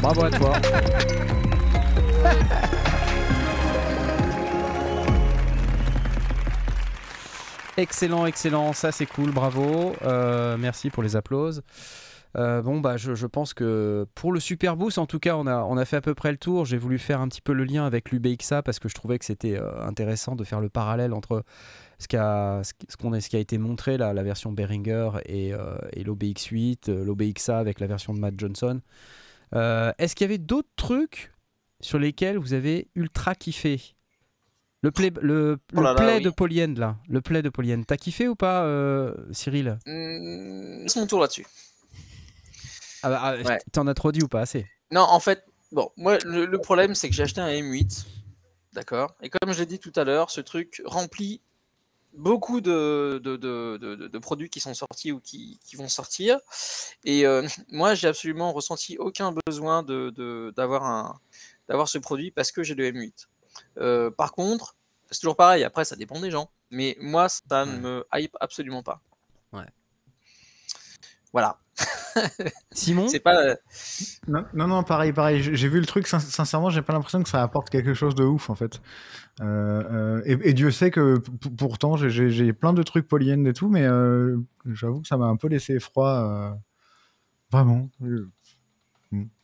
Bravo à toi. [LAUGHS] Excellent, excellent, ça c'est cool, bravo. Euh, merci pour les applauses. Euh, bon, bah, je, je pense que pour le Super Boost, en tout cas, on a, on a fait à peu près le tour. J'ai voulu faire un petit peu le lien avec l'UBXA parce que je trouvais que c'était euh, intéressant de faire le parallèle entre ce, qui a, ce, qui- qu'on a, ce qui a été montré, là, la version Behringer et, euh, et l'OBX8, euh, l'OBXA avec la version de Matt Johnson. Euh, Est-ce qu'il y avait d'autres trucs sur lesquels vous avez ultra kiffé? Le play, le, Oh là le là, play oui. de Polyend, là. Le play de Polyend. T'as kiffé ou pas, euh, Cyril? Hum, C'est mon tour là-dessus. Ah, bah, ah, Ouais. T'en as trop dit ou pas assez? Non, en fait, bon, moi, le, le problème, c'est que j'ai acheté un M8. D'accord? Et comme je l'ai dit tout à l'heure, ce truc remplit beaucoup de, de, de- de- de- de produits qui sont sortis ou qui, qui vont sortir. Et euh, [LAUGHS] moi, j'ai absolument ressenti aucun besoin un, d'avoir ce produit parce que j'ai le M8. Euh, par contre, c'est toujours pareil, après, ça dépend des gens. Mais moi, ça ne me hype absolument pas. Ouais. Voilà. Simon C'est pas. euh, non, non non pareil pareil j'ai vu le truc sin- sincèrement j'ai pas l'impression que ça apporte quelque chose de ouf en fait Euh, euh, et, et Dieu sait que pourtant j'ai- plein de trucs polyènes et tout mais euh, j'avoue que ça m'a un peu laissé froid euh, vraiment Euh,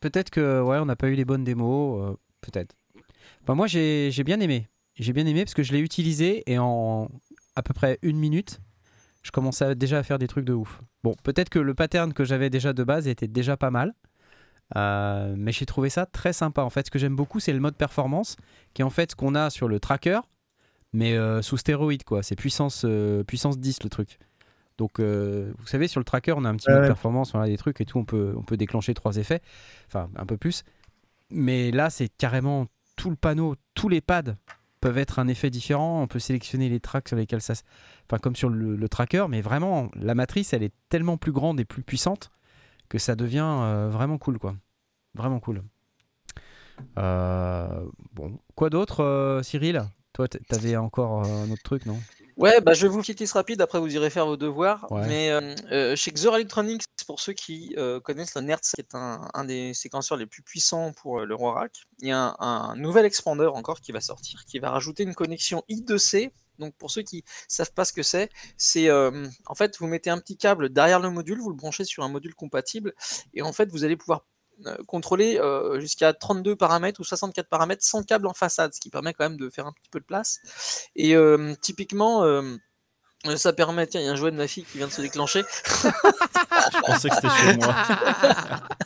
Peut-être que ouais, on n'a pas eu les bonnes démos, euh, peut-être. Enfin, moi, j'ai j'ai bien aimé. J'ai bien aimé parce que je l'ai utilisé et en à peu près une minute, je commençais déjà à faire des trucs de ouf. Bon, peut-être que le pattern que j'avais déjà de base était déjà pas mal, euh, mais j'ai trouvé ça très sympa. En fait, ce que j'aime beaucoup, c'est le mode performance, qui est en fait ce qu'on a sur le tracker, mais euh, sous stéroïde, quoi. C'est puissance, euh, puissance 10 le truc. Donc, vous savez, sur le tracker, on a un petit Ouais, mode ouais. performance, on a des trucs et tout, on peut, on peut déclencher trois effets, enfin un peu plus. Mais là, c'est carrément tout le panneau, tous les pads peuvent être un effet différent. On peut sélectionner les tracks sur lesquels ça, enfin comme sur le, tracker, mais vraiment la matrice, elle est tellement plus grande et plus puissante que ça devient euh, vraiment cool, quoi. Vraiment cool. Euh, bon, quoi d'autre, euh, Cyril? Toi, t'avais encore un autre truc, non? Ouais, bah, je vais vous petite rapide, après vous irez faire vos devoirs. Ouais. Mais euh, euh, chez Xor Electronics, pour ceux qui euh, connaissent le NERTZ, qui est un, un des séquenceurs les plus puissants pour euh, le Rorac, il y a un, un nouvel expander encore qui va sortir, qui va rajouter une connexion I2C. Donc pour ceux qui savent pas ce que c'est, c'est en fait vous mettez un petit câble derrière le module, vous le branchez sur un module compatible, et en fait vous allez pouvoir contrôler euh, jusqu'à 32 paramètres ou 64 paramètres sans câble en façade, ce qui permet quand même de faire un petit peu de place. Et euh, typiquement, euh, ça permet, tiens, il y a un jouet de ma fille qui vient de se déclencher. [LAUGHS] Je pensais que c'était chez moi. [LAUGHS]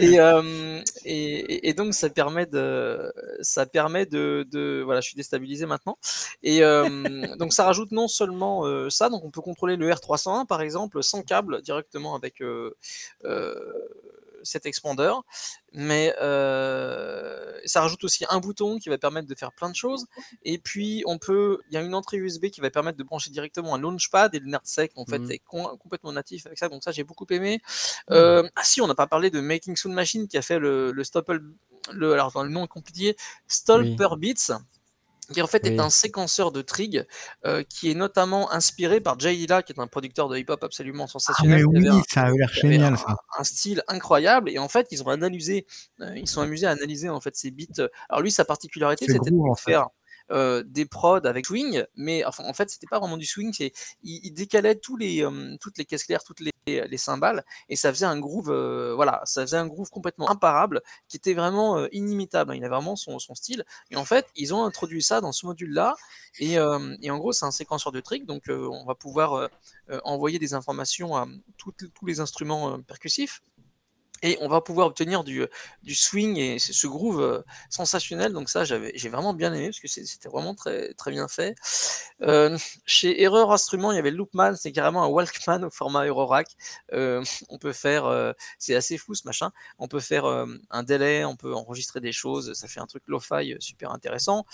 et, euh, et, et- et donc ça permet de, ça permet de, de- voilà, je suis déstabilisé maintenant. Et euh, [LAUGHS] donc ça rajoute non seulement euh, ça, donc on peut contrôler le R301 par exemple sans câble directement avec euh, euh, cet expander, mais euh, ça rajoute aussi un bouton qui va permettre de faire plein de choses. Et puis on peut, il y a une entrée USB qui va permettre de brancher directement un launchpad et le NerdSec en fait Mhm. est com- complètement natif avec ça. Donc ça j'ai beaucoup aimé. Euh, ah si, on n'a pas parlé de Making Sound Machine qui a fait le, le Stopple, le, alors attends, le nom est compliqué, Stolper Beats. Qui en fait est un séquenceur de trig euh, qui est notamment inspiré par Jay Dilla, qui est un producteur de hip-hop absolument Ah, sensationnel. mais oui, un- ça avait l'air génial, un, ça. un style incroyable et en fait ils ont analysé, euh, ils sont amusés à analyser en fait ces beats. Alors lui sa particularité c'était de en fait. Euh, des prods avec swing, mais en fait c'était pas vraiment du swing, c'est il, décalait tous les euh, toutes les caisses claires, toutes les, les cymbales et ça faisait un groove, euh, voilà, ça faisait un groove complètement imparable qui était vraiment inimitable. hein. Il a vraiment son, son style et en fait ils ont introduit ça dans ce module là et, en gros c'est un séquenceur de tricks donc on va pouvoir envoyer des informations à tous les instruments percussifs et on va pouvoir obtenir du, du swing et ce groove euh, sensationnel. Donc ça, j'ai vraiment bien aimé parce que c'était vraiment très, bien fait. Euh, chez Error Instruments, il y avait Loopman, c'est carrément un Walkman au format Eurorack. Euh, on peut faire, euh, c'est assez fou ce machin. On peut faire euh, un délai, on peut enregistrer des choses. Ça fait un truc lo-fi euh, super intéressant.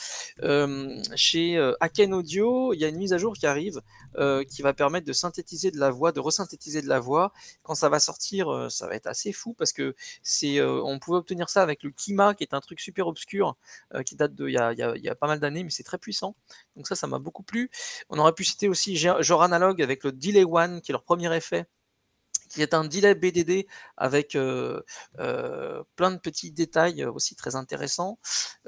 Euh, chez euh, Aken Audio, il y a une mise à jour qui arrive euh, qui va permettre de synthétiser de la voix, de resynthétiser de la voix. Quand ça va sortir, euh, ça va être assez fou parce que c'est, euh, on pouvait obtenir ça avec le Kima, qui est un truc super obscur, euh, qui date de il y a, y y a pas mal d'années, mais c'est très puissant. Donc ça, ça m'a beaucoup plu. On aurait pu citer aussi Ge- Genre Analog avec le Delay One, qui est leur premier effet qui est un delay BDD avec euh, euh, plein de petits détails euh, aussi très intéressants.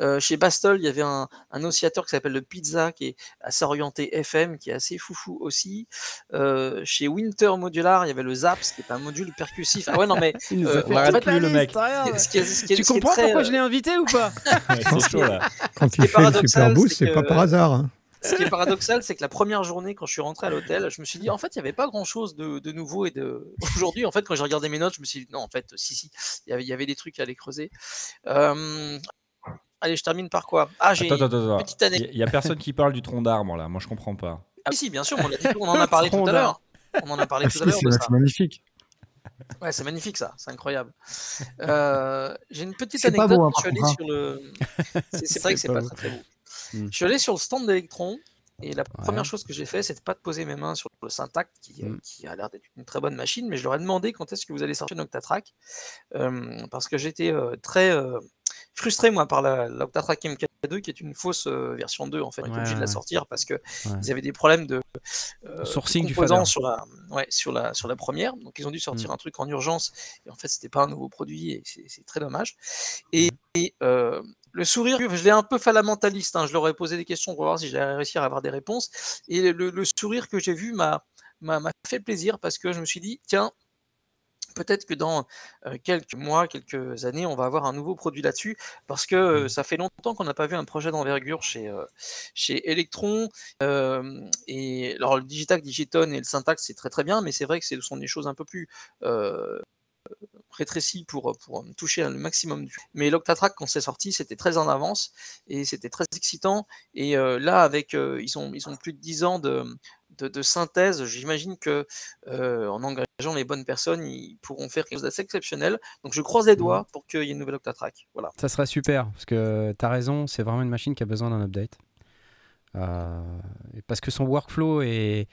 Euh, chez Bastol, il y avait un, un oscillateur qui s'appelle le Pizza, qui est assez orienté FM, qui est assez foufou aussi. Euh, chez Winter Modular, il y avait le Zaps, qui est un module percussif. Ah ouais, non, mais Il nous a fait en toute fait, la le liste, mec. regarde. ce qui est- ce qui est- Tu ce qui est comprends très, pourquoi euh, je l'ai invité ou pas? Ouais, [LAUGHS] c'est chaud là. Quand il fait le super boost, c'est pas par hasard. hein. Ce qui est [LAUGHS] paradoxal, c'est que la première journée, quand je suis rentré à l'hôtel, je me suis dit, en fait, il n'y avait pas grand-chose de, de nouveau. Et de... [LAUGHS] aujourd'hui, en fait, quand j'ai regardé mes notes, je me suis dit, non, en fait, si, si, il y avait, il y avait des trucs à aller creuser. Euh, Allez, je termine par quoi? Ah, j'ai Attends, une attends. petite année. Il y a personne qui parle du tronc d'arbre là. Moi, je comprends pas. Ah, si, bien sûr, on, dit- on en a [LAUGHS] parlé tout Tronc à l'heure. On en a parlé Ah, tout à l'heure c'est magnifique. Ouais, c'est magnifique ça, c'est incroyable. Euh, j'ai une petite anecdote. hein, je suis par allé contre, sur le. C'est vrai que C'est pas pas très très beau. Hmm. Je suis allé sur le stand d'Electron et la Ouais. première chose que j'ai fait, c'était pas de poser mes mains sur le Syntact qui, euh, Hmm. qui a l'air d'être une très bonne machine, mais je leur ai demandé quand est-ce que vous allez sortir une Octatrack euh, parce que j'étais euh, très frustré moi par la, la Octatrack MK2 qui est une fausse version 2 en fait. Ouais, obligé de la ouais. sortir parce que Ouais. ils avaient des problèmes de, de Sourcing du sur la, ouais, sur la sur la première, donc ils ont dû sortir Mm. un truc en urgence et en fait c'était pas un nouveau produit et c'est c'est très dommage. Et, et, le sourire, je l'ai un peu fait à la mentaliste. hein, Je leur ai posé des questions pour voir si j'allais réussir à avoir des réponses. Et le, le sourire que j'ai vu m'a fait plaisir parce que je me suis dit, tiens, peut-être que dans euh, quelques mois, quelques années, on va avoir un nouveau produit là-dessus parce que euh, ça fait longtemps qu'on n'a pas vu un projet d'envergure chez, euh, chez Electron. Euh, et alors, le Digitac, Digitone et le Syntax, c'est très très bien, mais c'est vrai que ce sont des choses un peu plus. euh, rétrécies pour, pour toucher le maximum du. Mais l'Octatrack, quand c'est sorti, c'était très en avance et c'était très excitant. Et euh, là, avec euh, ils, ont, ils ont plus de 10 ans de, de, de synthèse, j'imagine que euh, en engageant les bonnes personnes, ils pourront faire quelque chose d'assez exceptionnel. Donc je croise les doigts pour qu'il y ait une nouvelle Octatrack. Voilà. Ça serait super, parce que tu as raison, c'est vraiment une machine qui a besoin d'un update. Euh, parce que son workflow est,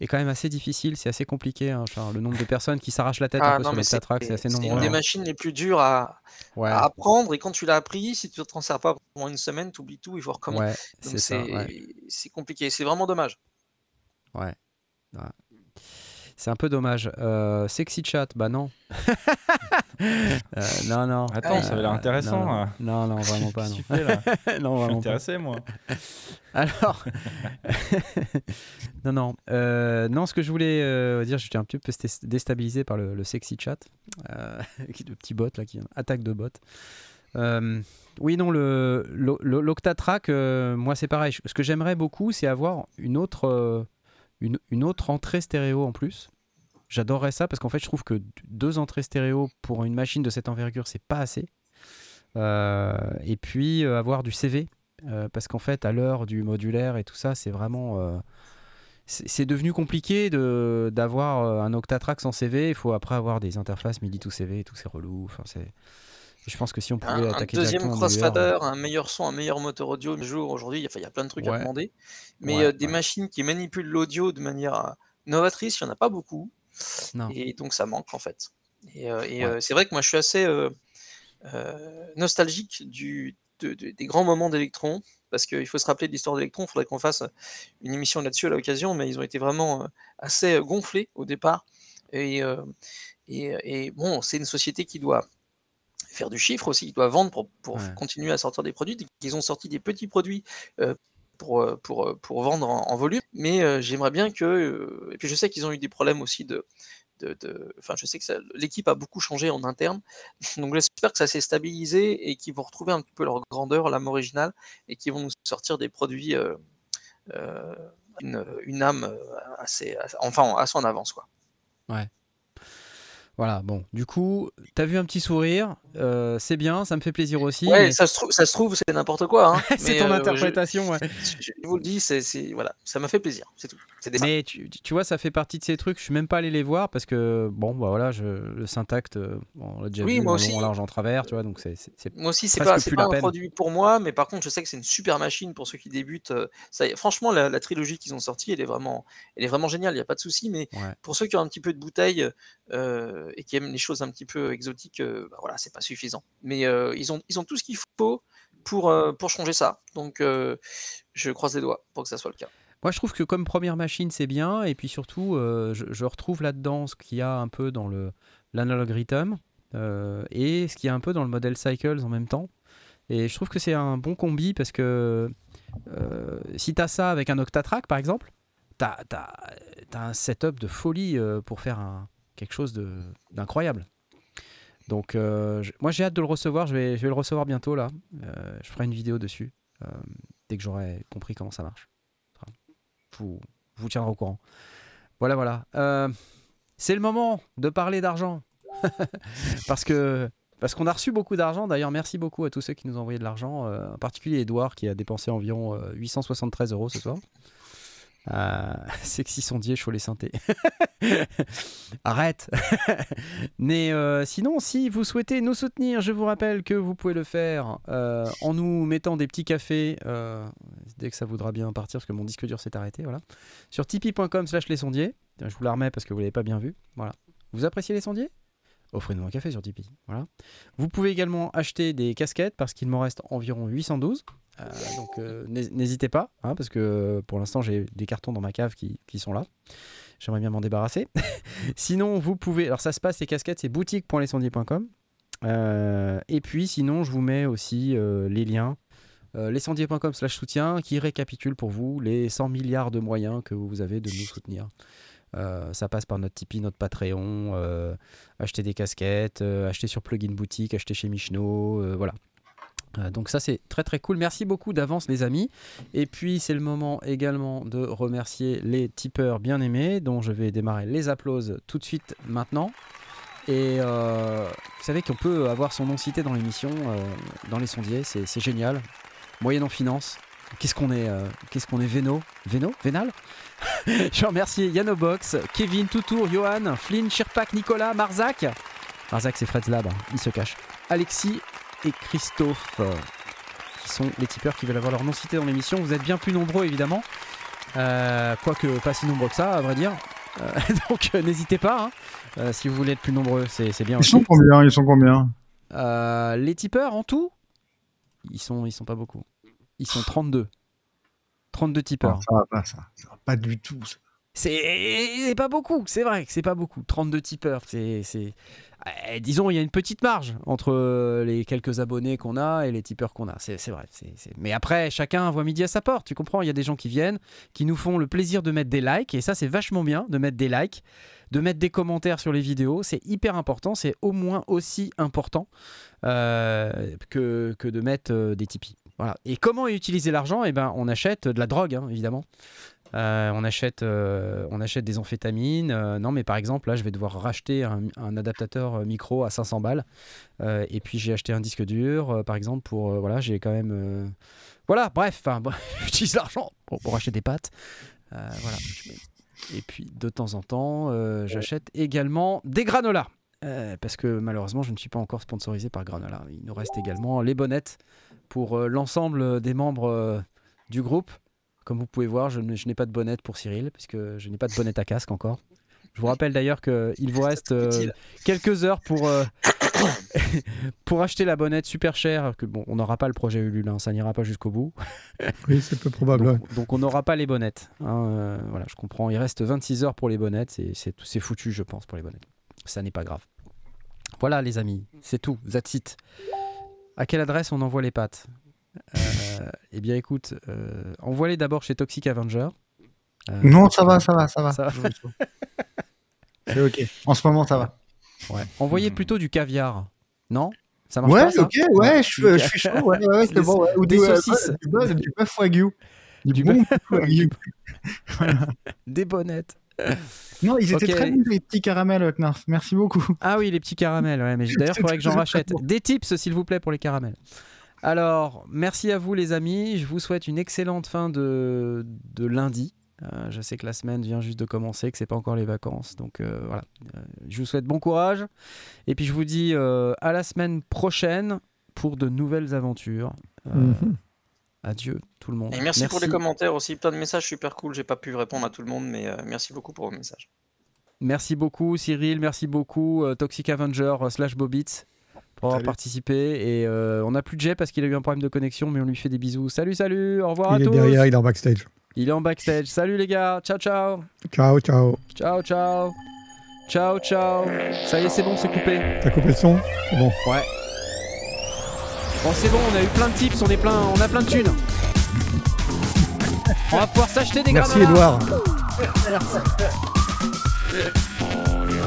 est quand même assez difficile, c'est assez compliqué. hein, genre, le nombre de personnes qui s'arrachent la tête un Ah peu non, sur c'est c'est assez c'est nombreux. une des hein. machines les plus dures à, Ouais, à apprendre. Et quand tu l'as appris, si tu ne t'en sers pas pendant une semaine, tu oublies tout, il faut recommencer. ouais, c'est c'est Ouais, c'est compliqué. C'est vraiment dommage. ouais, ouais. C'est un peu dommage. Euh, sexy chat, bah non. [LAUGHS] Euh, non, non. Attends, ça avait l'air Euh, intéressant, Non, hein. non, non, vraiment pas. Non, fais là [LAUGHS] Je non suis vraiment pas. intéressé moi. [LAUGHS] Alors, [LAUGHS] non, non, euh, non, ce que je voulais euh, dire, j'étais un petit peu déstabilisé par le, le sexy chat, le petit bot là qui attaque de bot. Oui, non, le l'o- l'o- l'Octatrack, moi c'est pareil. Ce que j'aimerais beaucoup, c'est avoir une autre, une, une autre entrée stéréo en plus. J'adorerais ça parce qu'en fait, je trouve que deux entrées stéréo pour une machine de cette envergure, c'est pas assez. Euh, et puis euh, avoir du CV euh, parce qu'en fait, à l'heure du modulaire et tout ça, c'est vraiment. c'est devenu compliqué de- d'avoir un Octatrack sans CV. Il faut après avoir des interfaces MIDI to CV et tout, c'est relou. Enfin, c'est. Je pense que si on pouvait Un, un attaquer deuxième crossfader, un meilleur son, un meilleur moteur audio, jour aujourd'hui, il y a- plein de trucs à demander. Mais Ouais, des ouais. machines qui manipulent l'audio de manière novatrice, il n'y en a pas beaucoup. Non. Et donc ça manque en fait. Et, euh, et, Ouais. euh, c'est vrai que moi je suis assez euh, nostalgique du, de- de- des grands moments d'Electron parce qu'il faut se rappeler de l'histoire d'Electron. Il faudrait qu'on fasse une émission là-dessus à l'occasion, mais ils ont été vraiment assez gonflés au départ. Et, et, et bon, c'est une société qui doit faire du chiffre aussi, qui doit vendre pour, pour Ouais. continuer à sortir des produits. Ils ont sorti des petits produits pour, euh, pour, euh, pour vendre en, volume, mais euh, j'aimerais bien que. et puis je sais qu'ils ont eu des problèmes aussi de. de, enfin, je sais que l'équipe a beaucoup changé en interne, [LAUGHS] donc j'espère que ça s'est stabilisé et qu'ils vont retrouver un petit peu leur grandeur, l'âme originale, et qu'ils vont nous sortir des produits, une, une âme assez, assez- enfin, assez en avance. Quoi. Ouais. Voilà, bon, du coup, t'as vu un petit sourire, euh, c'est bien, ça me fait plaisir aussi. Ouais, mais- ça se trouve, ça se trouve, c'est n'importe quoi. hein, [LAUGHS] c'est ton euh, je- interprétation, ouais. Je, [LAUGHS] je vous le dis, c'est, c'est- voilà, ça m'a fait plaisir, c'est tout. Des Mais tu, tu vois, ça fait partie de ces trucs. Je suis même pas allé les voir parce que, bon, bah voilà, je, le syntact, euh, on l'a déjà Oui, vu, moi aussi. large, en travers, tu vois, donc c'est. Moi aussi, c'est pas, pas un peine. produit pour moi, mais par contre, je sais que c'est une super machine pour ceux qui débutent. euh, Ça, franchement, la, la trilogie qu'ils ont sortie, elle est vraiment, elle est vraiment géniale. Il n'y a pas de souci. Mais Ouais. pour ceux qui ont un petit peu de bouteille euh, et qui aiment les choses un petit peu exotiques, euh, bah voilà, c'est pas suffisant. Mais euh, ils ont, ils ont tout ce qu'il faut pour, pour changer ça. Donc, je croise les doigts pour que ça soit le cas. Moi, je trouve que comme première machine, c'est bien. Et puis surtout, euh, je, retrouve là-dedans ce qu'il y a un peu dans le l'analog rhythm euh, et ce qu'il y a un peu dans le modèle cycles en même temps. Et je trouve que c'est un bon combi parce que euh, si tu as ça avec un Octatrack, par exemple, tu as, un setup de folie pour faire quelque chose d'incroyable. Donc, moi, j'ai hâte de le recevoir. Je vais, je vais le recevoir bientôt, là. Je ferai une vidéo dessus dès que j'aurai compris comment ça marche. Vous, je vous tiendrai au courant. Voilà, voilà. Euh, c'est le moment de parler d'argent. [LAUGHS] parce que parce qu'on a reçu beaucoup d'argent. D'ailleurs, merci beaucoup à tous ceux qui nous ont envoyé de l'argent. euh, en particulier Edouard qui a dépensé environ euh, 873 euros ce soir. Euh, [LAUGHS] sexy sondier, chaud les synthés. [LAUGHS] Arrête. [LAUGHS] Mais euh, sinon, si vous souhaitez nous soutenir, je vous rappelle que vous pouvez le faire euh, en nous mettant des petits cafés euh, dès que ça voudra bien partir, parce que mon disque dur s'est arrêté. Voilà. Sur tipeee.com slash les sondiers. Je vous la remets parce que vous l'avez pas bien vu. Voilà. Vous appréciez les sondiers? Offrez-nous un café sur Tipeee. Voilà. Vous pouvez également acheter des casquettes parce qu'il m'en reste environ 812. Euh, donc euh, n'hés- n'hésitez pas, hein, parce que euh, pour l'instant j'ai des cartons dans ma cave qui, qui sont là. J'aimerais bien m'en débarrasser. [LAUGHS] sinon, vous pouvez. Alors ça se passe, les casquettes, c'est boutique.lescendiers.com. Euh, et puis sinon, je vous mets aussi les liens. Lescendiers.com slash soutien qui récapitule pour vous les 100 milliards de moyens que vous avez de nous soutenir. Euh, ça passe par notre Tipeee, notre Patreon, euh, acheter des casquettes, euh, acheter sur Plugin Boutique, acheter chez Michno, voilà. Donc ça c'est très très cool. Merci beaucoup d'avance les amis. Et puis c'est le moment également de remercier les tipeurs bien aimés dont je vais démarrer les applauses tout de suite maintenant. Et vous savez qu'on peut avoir son nom cité dans l'émission, dans les sondiers, c'est génial. Moyennant finance. Qu'est-ce qu'on est, euh, qu'est-ce qu'on est Véno Véno Vénal [LAUGHS] Je remercie Yanobox, Kevin, Toutour, Johan, Flynn, Chirpac, Nicolas, Marzac. Marzac, c'est Fred's Lab, hein, il se cache. Alexis et Christophe, euh, qui sont les tipeurs qui veulent avoir leur nom cité dans l'émission. Vous êtes bien plus nombreux, évidemment. Euh, quoique pas si nombreux que ça, à vrai dire. Euh, [LAUGHS] donc n'hésitez pas, hein. Euh, si vous voulez être plus nombreux, c'est c'est bien Ils aussi. sont combien? Ils sont combien? Les tipeurs en tout, ils sont, ils sont pas beaucoup. Ils sont 32. 32 tipeurs. Ah, Ça va pas, ça. Ça va pas du tout. ça. C'est pas beaucoup, c'est vrai que c'est pas beaucoup. 32 tipeurs, c'est. eh, disons, il y a une petite marge entre euh, les quelques abonnés qu'on a et les tipeurs qu'on a. C'est vrai. Mais après, chacun voit midi à sa porte. Tu comprends? Il y a des gens qui viennent, qui nous font le plaisir de mettre des likes. Et ça, c'est vachement bien de mettre des likes, de mettre des commentaires sur les vidéos. C'est hyper important. C'est au moins aussi important euh, que, que de mettre euh, des Tipeee. Et comment utiliser l'argent? Eh ben, on achète de la drogue, hein, évidemment. Euh, on, achète, euh, on achète des amphétamines. Euh, non, mais par exemple, là, je vais devoir racheter un, adaptateur euh, micro à 500 balles. Euh, et puis, j'ai acheté un disque dur, euh, par exemple, pour. euh, voilà, j'ai quand même. euh, Voilà, bref, bon, [LAUGHS] j'utilise l'argent pour, acheter des pâtes. Euh, voilà. Et puis, de temps en temps, euh, j'achète également des granolas. Euh, parce que malheureusement, je ne suis pas encore sponsorisé par Granola. Il nous reste également les bonnettes pour euh, l'ensemble des membres euh, du groupe. Comme vous pouvez voir, je, n'ai pas de bonnette pour Cyril, puisque je n'ai pas de bonnette à casque encore. Je vous rappelle d'ailleurs qu'il vous reste euh, quelques heures pour, euh, [COUGHS] pour acheter la bonnette super chère, que bon, on n'aura pas le projet Ulule, hein, ça n'ira pas jusqu'au bout. [LAUGHS] Oui, c'est peu probable. ouais. Donc, donc on n'aura pas les bonnettes. hein, euh, voilà, je comprends. Il reste 26 heures pour les bonnettes. C'est, foutu, je pense, pour les bonnettes. Ça n'est pas grave. Voilà, les amis. C'est tout. That's it. À quelle adresse on envoie les pâtes Euh, Eh bien, écoute, euh, envoie-les d'abord chez Toxic Avenger. Euh, Non, ça va, ça va, ça va. Ça va. [LAUGHS] C'est ok. En ce moment, ça va. Ouais. Envoyez plutôt du caviar. Non? Ça marche Ouais, pas, ça? ok, ouais, je suis, Du je suis chaud. Ouais, ouais, ouais, c'est Des- bon. Ouais. Ou des du, euh, saucisses. Du bœuf, du bœuf wagyu. Du, Du bon wagyu. [LAUGHS] Des bonnettes. Non, ils étaient très bons, les petits caramels, Knarf. Merci beaucoup. Ah oui, les petits caramels. Ouais, mais d'ailleurs, il [LAUGHS] faudrait que j'en rachète. Des tips, s'il vous plaît, pour les caramels. Alors, merci à vous, les amis. Je vous souhaite une excellente fin de, de lundi. Euh, je sais que la semaine vient juste de commencer, que c'est pas encore les vacances. Donc euh, voilà. Euh, je vous souhaite bon courage. Et puis je vous dis à la semaine prochaine pour de nouvelles aventures. Euh, Mhm. Adieu, tout le monde. Et merci, pour les commentaires aussi, plein de messages super cool. J'ai pas pu répondre à tout le monde, mais euh, merci beaucoup pour vos messages. Merci beaucoup Cyril, merci beaucoup euh, Toxic Avenger euh, slash Bobitz pour avoir Salut. participé. Et euh, on n'a plus de Jay parce qu'il a eu un problème de connexion, mais on lui fait des bisous. Salut, salut, au revoir Il à est tous. derrière, il est en backstage. Il est en backstage. Salut les gars, ciao ciao. Ciao, ciao. Ciao ciao. Ciao ciao. Ça y est, c'est bon, c'est coupé. T'as coupé le son? C'est bon. Ouais. Bon, c'est bon, on a eu plein de tips, on est plein, on a plein de thunes. On va pouvoir s'acheter des Merci. Edouard.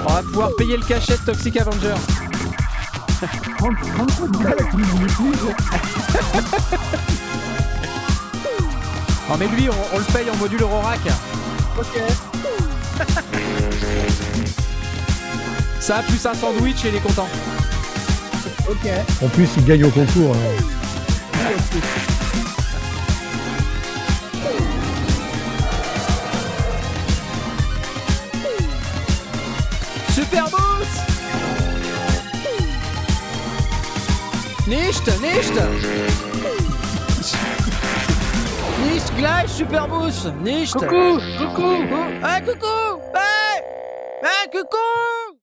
On va pouvoir payer le cachet de Toxic Avenger. Non mais lui, on, on le paye en module Eurorack. Ok. Ça, plus un sandwich et il est content. Ok. En plus, il gagne au concours. alors. Super Boost Nicht, nicht Nicht gleich, Super Boost Nicht Coucou, coucou. Ah, coucou Hey Ah, coucou